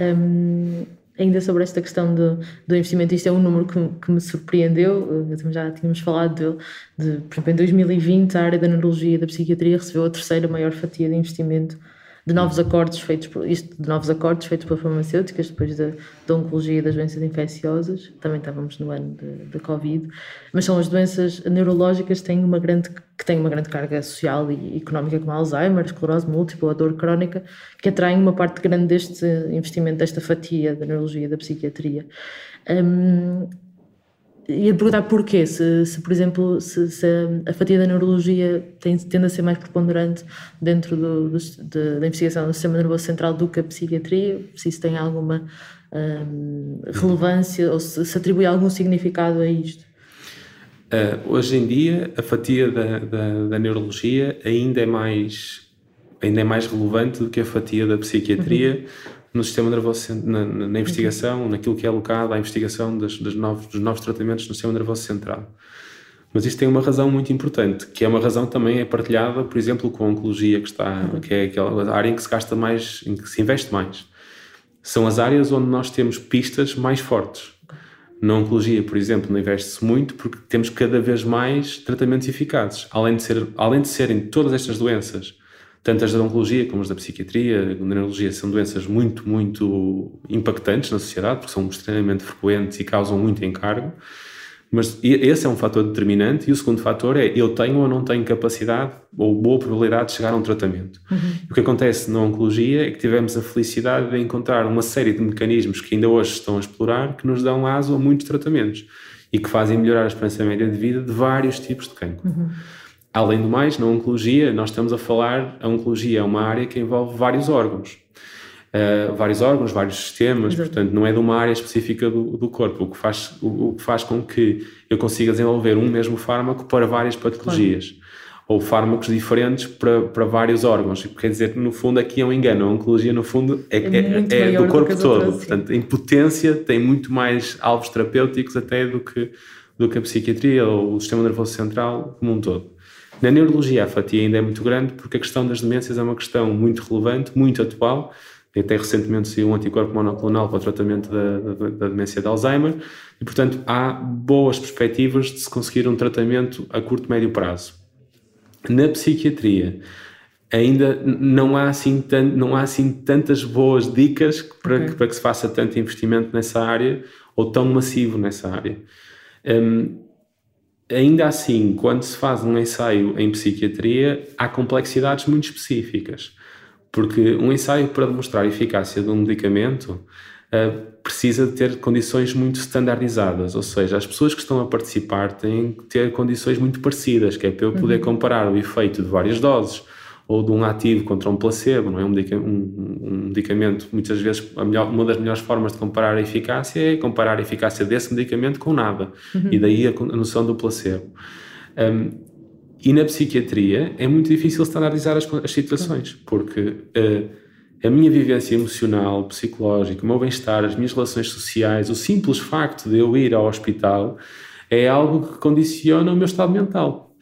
S1: Um, ainda sobre esta questão do, do investimento, isto é um número que, que me surpreendeu, já tínhamos falado dele, de, por exemplo, em 2020 a área da neurologia e da psiquiatria recebeu a terceira maior fatia de investimento de novos acordos feitos por, isto de novos acordos feitos por farmacêuticas depois da, oncologia e das doenças infecciosas. Também estávamos no ano da Covid. Mas são as doenças neurológicas que têm uma grande que têm uma grande carga social e económica como Alzheimer, esclerose múltipla, a dor crónica que atraem uma parte grande deste investimento desta fatia da neurologia e da psiquiatria. Um, ia perguntar porquê, se, se por exemplo, se, se, a fatia da neurologia tem, tende a ser mais preponderante dentro do, do, de, da investigação do sistema nervoso central do que a psiquiatria, se isso tem alguma hum, relevância ou se, se, atribui algum significado a isto.
S2: Uh, hoje em dia, a fatia da, da, da, neurologia ainda é mais ainda é mais relevante do que a fatia da psiquiatria, uhum no sistema nervoso, na, na investigação, naquilo que é alocado à investigação das, das novos, dos novos tratamentos no sistema nervoso central. Mas isto tem uma razão muito importante, que é uma razão também é partilhada, por exemplo, com a oncologia, que, está, que é aquela área em que se gasta mais, em que se investe mais. São as áreas onde nós temos pistas mais fortes. Na oncologia, por exemplo, não investe-se muito porque temos cada vez mais tratamentos eficazes. Além de, ser, além de serem todas estas doenças tanto as da oncologia como as da psiquiatria, a neurologia, são doenças muito, muito impactantes na sociedade, porque são extremamente frequentes e causam muito encargo. Mas esse é um fator determinante. E o segundo fator é eu tenho ou não tenho capacidade ou boa probabilidade de chegar a um tratamento. Uhum. O que acontece na oncologia é que tivemos a felicidade de encontrar uma série de mecanismos que ainda hoje estão a explorar que nos dão aso a muitos tratamentos e que fazem melhorar a esperança média de vida de vários tipos de cancro. Uhum. Além do mais, na oncologia, nós estamos a falar, a oncologia é uma área que envolve vários órgãos. Uh, vários órgãos, vários sistemas, Exato. portanto, não é de uma área específica do, do corpo, o que, faz, o, o, que faz com que eu consiga desenvolver um mesmo fármaco para várias patologias. Claro. Ou fármacos diferentes para, para vários órgãos. Quer dizer, no fundo, aqui é um engano. A oncologia, no fundo, é, é, é, é do corpo todo. Outras, portanto, em potência, tem muito mais alvos terapêuticos até do que, do que a psiquiatria ou o sistema nervoso central como um todo. Na neurologia, a fatia ainda é muito grande porque a questão das demências é uma questão muito relevante, muito atual. Até recentemente saiu um anticorpo monoclonal para o tratamento da, da, da, demência de Alzheimer e, portanto, há boas perspectivas de se conseguir um tratamento a curto e médio prazo. Na psiquiatria, ainda não há assim, não há assim tantas boas dicas para, okay. que, para que se faça tanto investimento nessa área ou tão massivo nessa área. Um, ainda assim, quando se faz um ensaio em psiquiatria, há complexidades muito específicas. Porque um ensaio para demonstrar a eficácia de um medicamento uh, precisa de ter condições muito standardizadas, ou seja, as pessoas que estão a participar têm que ter condições muito parecidas, que é para eu poder uhum. comparar o efeito de várias doses ou de um ativo contra um placebo, não é? Um, um, um medicamento, muitas vezes, melhor, uma das melhores formas de comparar a eficácia é comparar a eficácia desse medicamento com nada, uhum. e daí a, a, noção do placebo. Um, e na psiquiatria é muito difícil standardizar as, as situações, porque uh, a minha vivência emocional, psicológica, o meu bem-estar, as minhas relações sociais, o simples facto de eu ir ao hospital é algo que condiciona o meu estado mental.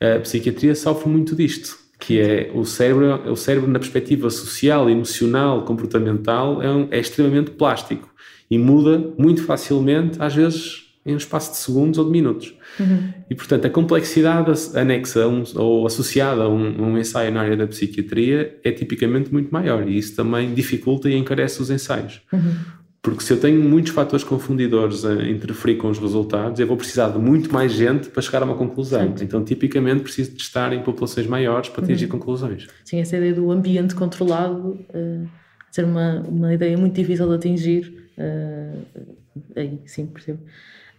S2: A psiquiatria sofre muito disto, que é o cérebro, o cérebro na perspectiva social, emocional, comportamental, é, um, é extremamente plástico e muda muito facilmente, às vezes em um espaço de segundos ou de minutos. Uhum. E, portanto, a complexidade anexa um, ou associada a um, um, ensaio na área da psiquiatria é tipicamente muito maior e isso também dificulta e encarece os ensaios. Uhum. Porque se eu tenho muitos fatores confundidores a interferir com os resultados, eu vou precisar de muito mais gente para chegar a uma conclusão. Então, tipicamente, preciso de estar em populações maiores para atingir uhum. conclusões.
S1: Sim, essa ideia do ambiente controlado uh, ser uma, uma ideia muito difícil de atingir. Uh, aí, sim, percebo.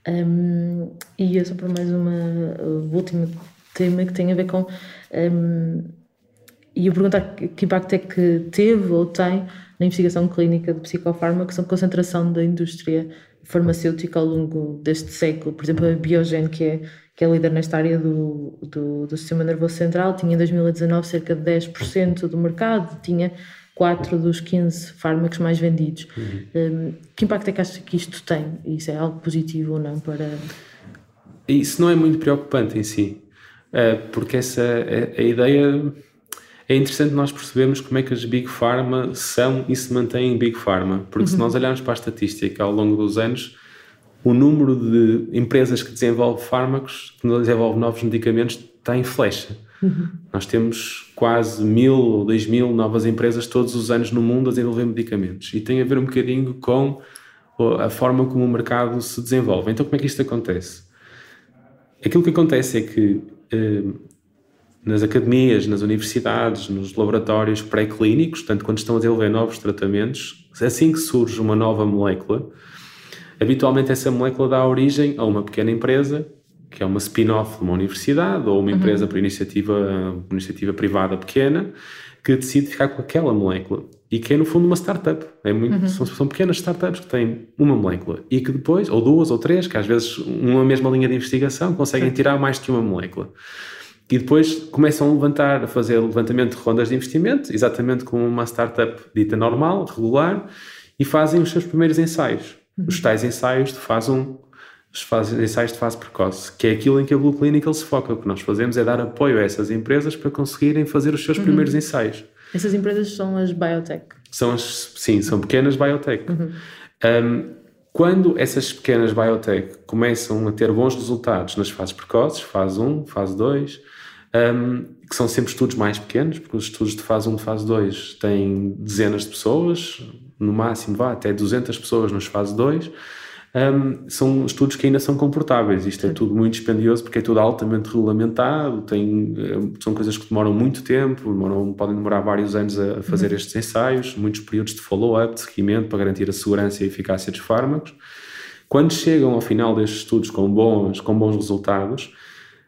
S1: Um, e é só para mais uma uh, último tema que tem a ver com. Um, e eu perguntar que impacto é que teve ou tem na investigação clínica de psicofármacos a concentração da indústria farmacêutica ao longo deste século. Por exemplo, a Biogen, que é, que é líder nesta área do, do, do sistema nervoso central, tinha em 2019 cerca de 10% do mercado, tinha 4 dos 15 fármacos mais vendidos. Uhum. Um, que impacto é que acha que isto tem? Isso é algo positivo ou não para...
S2: Isso não é muito preocupante em si, eh, porque essa a, a ideia é interessante nós percebermos como é que as Big Pharma são e se mantêm em Big Pharma, porque uhum. se nós olharmos para a estatística ao longo dos anos, o número de empresas que desenvolvem fármacos, que desenvolvem novos medicamentos, está em flecha. Uhum. Nós temos quase mil ou dois mil novas empresas todos os anos no mundo a desenvolver medicamentos e tem a ver um bocadinho com a forma como o mercado se desenvolve. Então, como é que isto acontece? Aquilo que acontece é que eh, nas academias, nas universidades, nos laboratórios pré-clínicos, portanto, quando estão a desenvolver novos tratamentos, assim que surge uma nova molécula, habitualmente essa molécula dá origem a uma pequena empresa que é uma spin-off de uma universidade ou uma uhum. empresa por iniciativa, por iniciativa privada pequena que decide ficar com aquela molécula e que é no fundo uma startup. É muito, uhum. são, são, pequenas startups que têm uma molécula e que depois, ou duas ou três, que às vezes uma mesma linha de investigação conseguem tirar mais que uma molécula. E depois começam a levantar, a fazer levantamento de rondas de investimento, exatamente como uma startup dita normal, regular, e fazem os seus primeiros ensaios. Uhum. Os tais ensaios de fase 1 os ensaios de fase precoce, que é aquilo em que a Blue Clinical se foca. O que nós fazemos é dar apoio a essas empresas para conseguirem fazer os seus uhum. primeiros ensaios.
S1: Essas empresas são as biotech?
S2: São as, sim, são pequenas biotech. Uhum. Um, quando essas pequenas biotech começam a ter bons resultados nas fases precoces, fase 1, fase 2, um, que são sempre estudos mais pequenos, porque os estudos de fase 1 e fase 2 têm dezenas de pessoas, no máximo vá até 200 pessoas nas fase 2, um, são estudos que ainda são comportáveis. Isto é tudo muito dispendioso porque é tudo altamente regulamentado, tem, eh, são coisas que demoram muito tempo, demoram, podem demorar vários anos a, fazer uhum. estes ensaios, muitos períodos de follow-up, de seguimento para garantir a segurança e a eficácia dos fármacos. Quando chegam ao final destes estudos com bons, com bons resultados,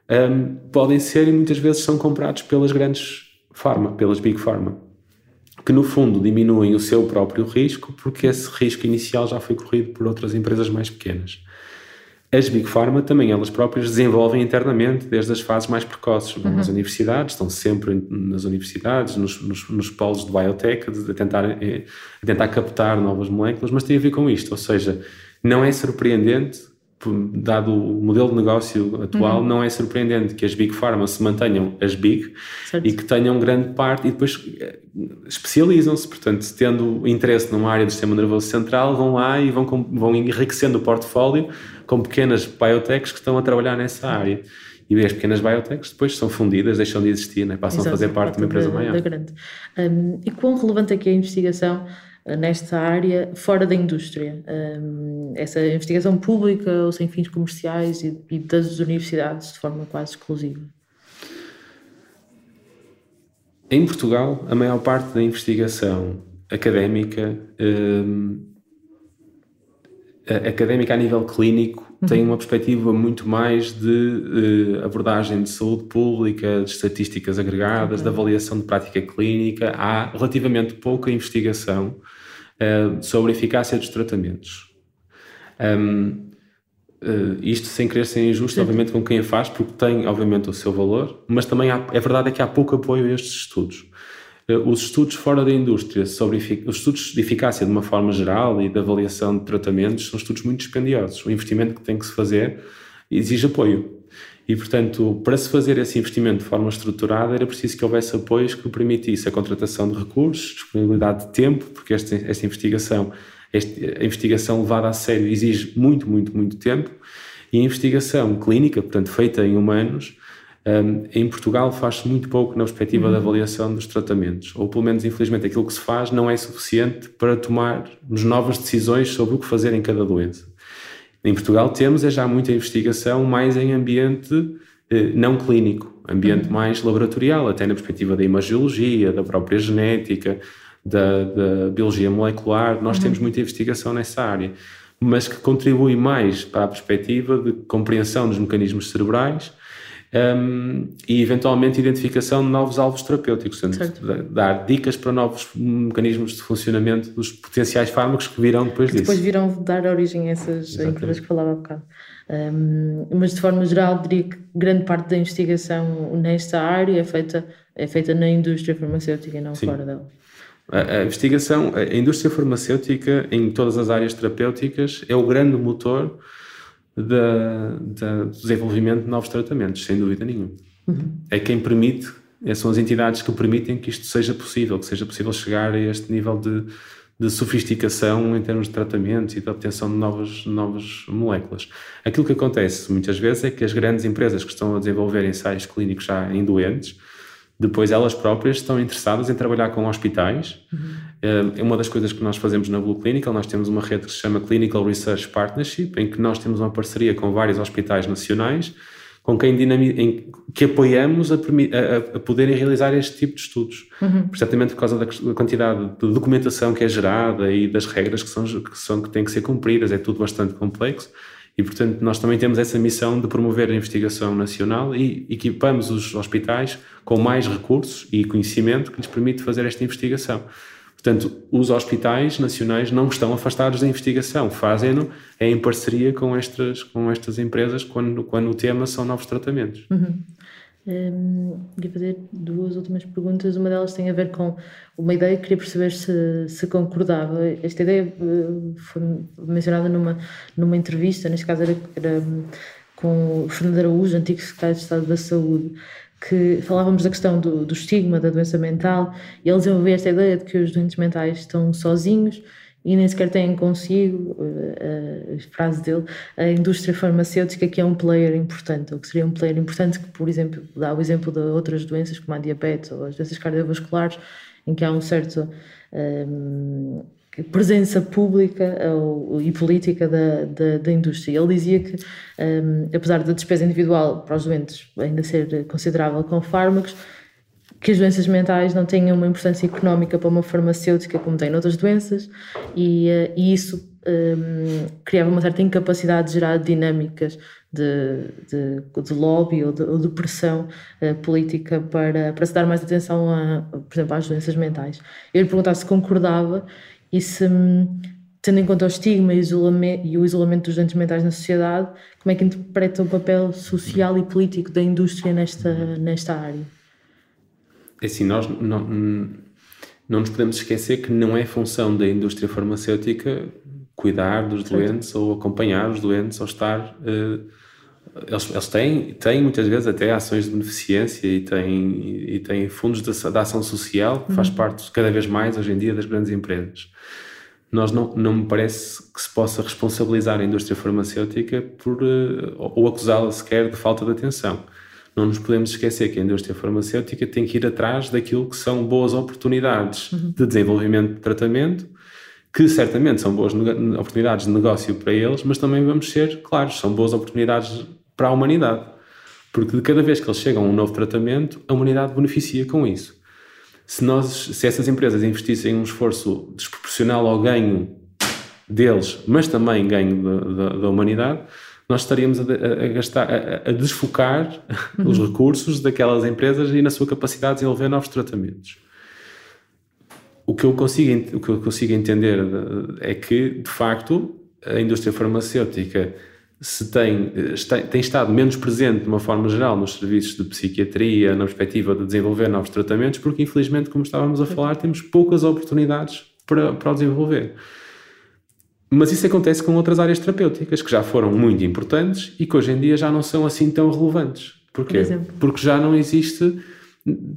S2: um, podem ser e muitas vezes são comprados pelas grandes pharma, pelas big pharma que no fundo diminuem o seu próprio risco, porque esse risco inicial já foi corrido por outras empresas mais pequenas. As Big Pharma também elas próprias desenvolvem internamente desde as fases mais precoces. Vão uhum. às universidades, estão sempre nas universidades, nos, nos, nos polos de biotech, a tentar, eh, a tentar captar novas moléculas, mas tem a ver com isto. Ou seja, não é surpreendente dado o modelo de negócio atual, uhum. não é surpreendente que as Big Pharma se mantenham as Big certo. e que tenham grande parte e depois eh, especializam-se, portanto, tendo interesse numa área do sistema nervoso central, vão lá e vão, vão enriquecendo o portfólio com pequenas biotechs que estão a trabalhar nessa área. E as pequenas biotechs depois são fundidas, deixam de existir, né? passam Exato, a fazer parte de uma empresa maior.
S1: Um, e quão relevante é que é a investigação nesta área fora da indústria. Essa investigação pública ou sem fins comerciais e, das universidades de forma quase exclusiva.
S2: Em Portugal, a maior parte da investigação académica académica a nível clínico. Tem uma perspectiva muito mais de uh, abordagem de saúde pública, de estatísticas agregadas, de avaliação de prática clínica. Há relativamente pouca investigação uh, sobre a eficácia dos tratamentos. Um, uh, isto sem querer ser injusto, Sim. obviamente, com quem a faz, porque tem, obviamente, o seu valor, mas também há, é verdade é que há pouco apoio a estes estudos. Eh, os estudos fora da indústria sobre os estudos de eficácia de uma forma geral e de avaliação de tratamentos são estudos muito dispendiosos. O investimento que tem que se fazer exige apoio. E, portanto, para se fazer esse investimento de forma estruturada, era preciso que houvesse apoios que permitissem a contratação de recursos, disponibilidade de tempo, porque esta, esta investigação, esta, a investigação levada a sério exige muito, muito, muito tempo, e a investigação clínica, portanto, feita em humanos, um, em Portugal faz-se muito pouco na perspectiva uhum. da avaliação dos tratamentos, ou pelo menos, infelizmente, aquilo que se faz não é suficiente para tomarmos novas decisões sobre o que fazer em cada doença. Em Portugal temos é já muita investigação mais em ambiente eh, não clínico, ambiente uhum. mais laboratorial, até na perspectiva da imagiologia, da própria genética, da, da biologia molecular. Nós uhum. temos muita investigação nessa área, mas que contribui mais para a perspectiva de compreensão dos mecanismos cerebrais um, e eventualmente identificação de novos alvos terapêuticos, portanto, dar dicas para novos mecanismos de funcionamento dos potenciais fármacos que virão depois
S1: que
S2: disso.
S1: Depois virão dar origem a essas empresas que falava há bocado. Um, mas de forma geral diria que grande parte da investigação nesta área é feita, é feita na indústria farmacêutica e não Sim. fora dela.
S2: A, a investigação, a indústria farmacêutica em todas as áreas terapêuticas é o grande motor do desenvolvimento de novos tratamentos, sem dúvida nenhuma. Uhum. É quem permite, é, são as entidades que permitem que isto seja possível, que seja possível chegar a este nível de, de sofisticação em termos de tratamentos e de obtenção de novas, novas moléculas. Aquilo que acontece muitas vezes é que as grandes empresas que estão a desenvolver ensaios clínicos já em doentes depois elas próprias estão interessadas em trabalhar com hospitais. Uhum. É uma das coisas que nós fazemos na Blue Clinical, nós temos uma rede que se chama Clinical Research Partnership, em que nós temos uma parceria com vários hospitais nacionais, com quem em, que apoiamos a, a, a, poderem realizar este tipo de estudos. Uhum. Exatamente por causa da quantidade de documentação que é gerada e das regras que, são, que, são, que têm que ser cumpridas, é tudo bastante complexo. E, portanto, nós também temos essa missão de promover a investigação nacional e equipamos os hospitais com mais recursos e conhecimento que lhes permite fazer esta investigação. Portanto, os hospitais nacionais não estão afastados da investigação, fazem-no em parceria com estas, com estas empresas quando, quando o tema são novos tratamentos.
S1: Uhum. Um, queria fazer duas últimas perguntas. Uma delas tem a ver com uma ideia que queria perceber se, se concordava. Esta ideia uh, foi mencionada numa, numa entrevista, neste caso era, era com o Fernando Araújo, antigo secretário de Estado da Saúde, que falávamos da questão do, do estigma, da doença mental, e ele desenvolveu esta ideia de que os doentes mentais estão sozinhos e nem sequer têm consigo, uh, a frase dele, a indústria farmacêutica que é um player importante, ou que seria um player importante que, por exemplo, dá o exemplo de outras doenças como a diabetes ou as doenças cardiovasculares, em que há um certo um, presença pública ou, e política da, da, da, indústria. Ele dizia que, um, apesar da despesa individual para os doentes ainda ser considerável com fármacos, que as doenças mentais não tenham uma importância económica para uma farmacêutica como tem noutras doenças e, uh, e isso um, criava uma certa incapacidade de gerar dinâmicas de, de, de lobby ou de, ou de pressão uh, política para, para se dar mais atenção, a, por exemplo, às doenças mentais. Eu lhe perguntava se concordava e se, hum, tendo em conta o estigma e, e o isolamento dos doentes mentais na sociedade, como é que interpreta o papel social e político da indústria nesta, nesta área?
S2: É assim, nós não, não nos podemos esquecer que não é função da indústria farmacêutica cuidar dos doentes ou acompanhar os doentes ou estar. Uh, eles, eles têm, têm muitas vezes até ações de beneficência e têm, e têm fundos de, de ação social que faz uhum. parte cada vez mais hoje em dia das grandes empresas. Nós não, não me parece que se possa responsabilizar a indústria farmacêutica por, uh, ou acusá-la sequer de falta de atenção não nos podemos esquecer que a indústria farmacêutica tem que ir atrás daquilo que são boas oportunidades uhum. de desenvolvimento de tratamento, que certamente são boas oportunidades de negócio para eles, mas também vamos ser claros, são boas oportunidades para a humanidade. Porque de cada vez que eles chegam a um novo tratamento, a humanidade beneficia com isso. Se, nós, se essas empresas investissem um esforço desproporcional ao ganho deles, mas também ganho da, da, da humanidade, nós estaríamos a, a, a gastar, a, a desfocar uhum. os recursos daquelas empresas e na sua capacidade de desenvolver novos tratamentos. O que eu consigo, o que eu consigo entender é que, de facto, a indústria farmacêutica se tem, está, tem estado menos presente de uma forma geral nos serviços de psiquiatria, na perspectiva de desenvolver novos tratamentos, porque infelizmente, como estávamos a falar, temos poucas oportunidades para, para o desenvolver. Mas isso acontece com outras áreas terapêuticas que já foram muito importantes e que hoje em dia já não são assim tão relevantes. Porquê? Por Porque já não existe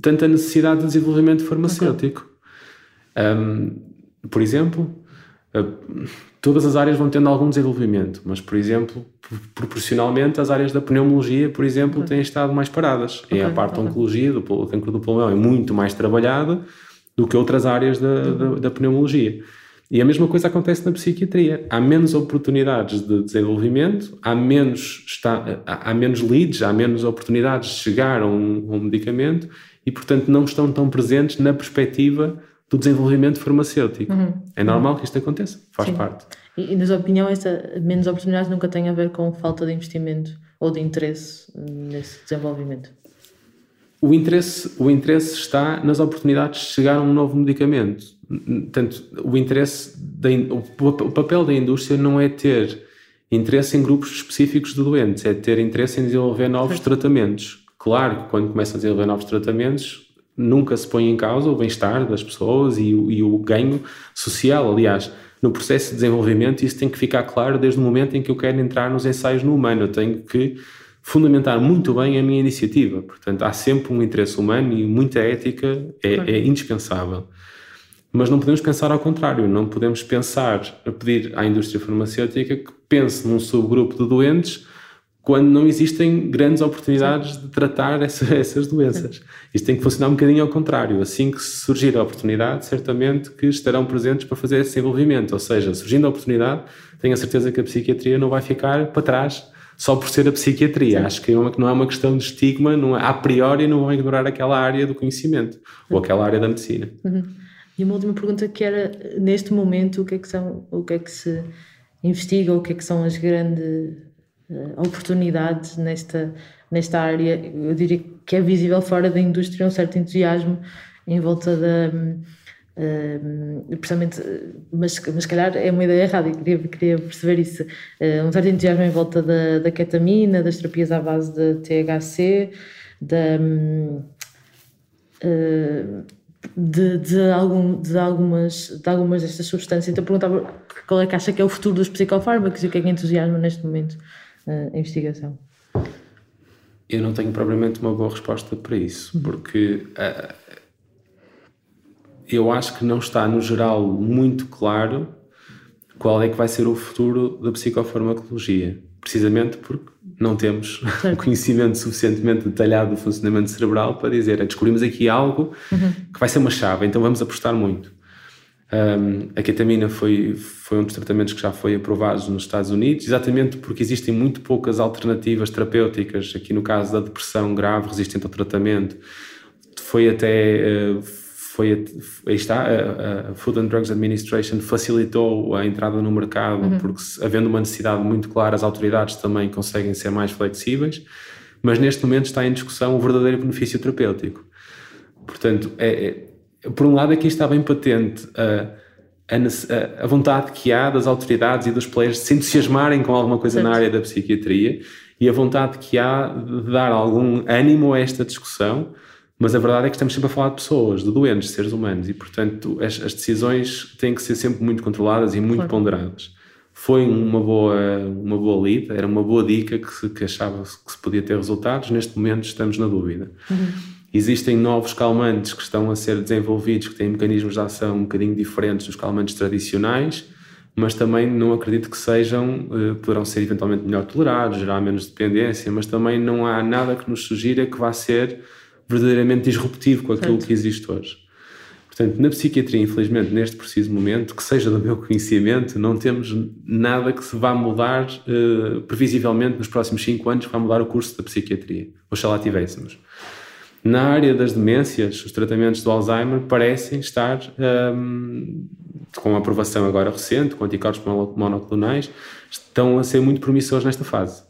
S2: tanta necessidade de desenvolvimento farmacêutico. Okay. Um, por exemplo, todas as áreas vão tendo algum desenvolvimento, mas, por exemplo, proporcionalmente, as áreas da pneumologia, por exemplo, okay. têm estado mais paradas. Okay. E a parte da oncologia, do cancro do pulmão, é muito mais trabalhada do que outras áreas da, uhum. da, da pneumologia. E a mesma coisa acontece na psiquiatria. Há menos oportunidades de desenvolvimento, há menos, está, há menos leads, há menos oportunidades de chegar a um, a um medicamento e, portanto, não estão tão presentes na perspectiva do desenvolvimento farmacêutico. Uhum. É normal que isto aconteça, faz Sim. parte.
S1: E, e, na sua opinião, essa menos oportunidades nunca tem a ver com falta de investimento ou de interesse nesse desenvolvimento?
S2: O interesse, o interesse está nas oportunidades de chegar a um novo medicamento. Portanto, o interesse, da, o papel da indústria não é ter interesse em grupos específicos de doentes, é ter interesse em desenvolver novos tratamentos. Claro que quando começa a desenvolver novos tratamentos, nunca se põe em causa o bem-estar das pessoas e, e o ganho social. Aliás, no processo de desenvolvimento, isso tem que ficar claro desde o momento em que eu quero entrar nos ensaios no humano. Eu tenho que fundamentar muito bem a minha iniciativa. Portanto, há sempre um interesse humano e muita ética é, é indispensável. Mas não podemos pensar ao contrário, não podemos pensar a pedir à indústria farmacêutica que pense num subgrupo de doentes quando não existem grandes oportunidades de tratar essa, essas doenças. Isto tem que funcionar um bocadinho ao contrário. Assim que surgir a oportunidade, certamente que estarão presentes para fazer esse desenvolvimento. Ou seja, surgindo a oportunidade, tenho a certeza que a psiquiatria não vai ficar para trás só por ser a psiquiatria. Sim. Acho que não é uma questão de estigma, não é, a priori não vão ignorar aquela área do conhecimento ou aquela área da medicina.
S1: Uhum. E uma última pergunta que era, neste momento, o que é que, são, o que, é que se investiga, o que é que são as grandes uh, oportunidades nesta, nesta área? Eu diria que é visível fora da indústria um certo entusiasmo em volta da... Uh, precisamente, mas, mas se calhar é uma ideia errada e queria, queria perceber isso. Uh, um certo entusiasmo em volta da, da ketamina, das terapias à base de THC, da, uh, de, de, algum, de, algumas, de algumas destas substâncias. Então perguntava qual é que acha que é o futuro dos psicofármacos e o que é que entusiasma neste momento a investigação.
S2: Eu não tenho propriamente uma boa resposta para isso, uhum. porque uh, eu acho que não está, no geral, muito claro qual é que vai ser o futuro da psicofarmacologia. Precisamente porque não temos certo. conhecimento suficientemente detalhado do funcionamento cerebral para dizer, descobrimos aqui algo uhum. que vai ser uma chave, então vamos apostar muito. Um, a ketamina foi, foi um dos tratamentos que já foi aprovado nos Estados Unidos, exatamente porque existem muito poucas alternativas terapêuticas, aqui no caso da depressão grave resistente ao tratamento, foi até... Uh, foi, aí está, a, a, Food and Drugs Administration facilitou a entrada no mercado, uhum. porque havendo uma necessidade muito clara, as autoridades também conseguem ser mais flexíveis, mas neste momento está em discussão o verdadeiro benefício terapêutico. Portanto, é, é por um lado aqui está bem patente a, a, a, vontade que há das autoridades e dos players de se entusiasmarem com alguma coisa certo. na área da psiquiatria e a vontade que há de dar algum ânimo a esta discussão, mas a verdade é que estamos sempre a falar de pessoas, de doentes, de seres humanos, e portanto as, as decisões têm que ser sempre muito controladas e muito claro. ponderadas. Foi uma boa, uma boa lead, era uma boa dica que, se, que achava que se podia ter resultados. Neste momento estamos na dúvida. Uhum. Existem novos calmantes que estão a ser desenvolvidos, que têm mecanismos de ação um bocadinho diferentes dos calmantes tradicionais, mas também não acredito que sejam, eh, poderão ser eventualmente melhor tolerados, gerar menos dependência, mas também não há nada que nos sugira que vá ser verdadeiramente disruptivo com aquilo que existe hoje. Portanto, na psiquiatria, infelizmente, neste preciso momento, que seja do meu conhecimento, não temos nada que se vá mudar uh, previsivelmente nos próximos 5 anos, que vá mudar o curso da psiquiatria. Oxalá tivéssemos. Na área das demências, os tratamentos do Alzheimer parecem estar um, ehm, com a aprovação agora recente, com anticorpos monoclonais, estão a ser muito promissores nesta fase.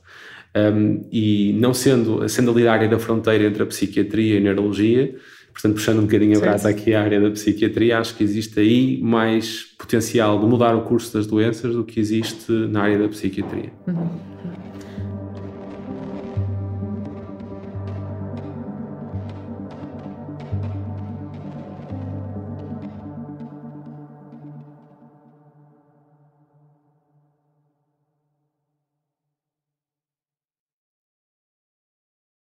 S2: Um, e não sendo, sendo ali a área da fronteira entre a psiquiatria e a neurologia, portanto, puxando um bocadinho a brasa aqui à área da psiquiatria, acho que existe aí mais potencial de mudar o curso das doenças do que existe na área da psiquiatria. Uhum.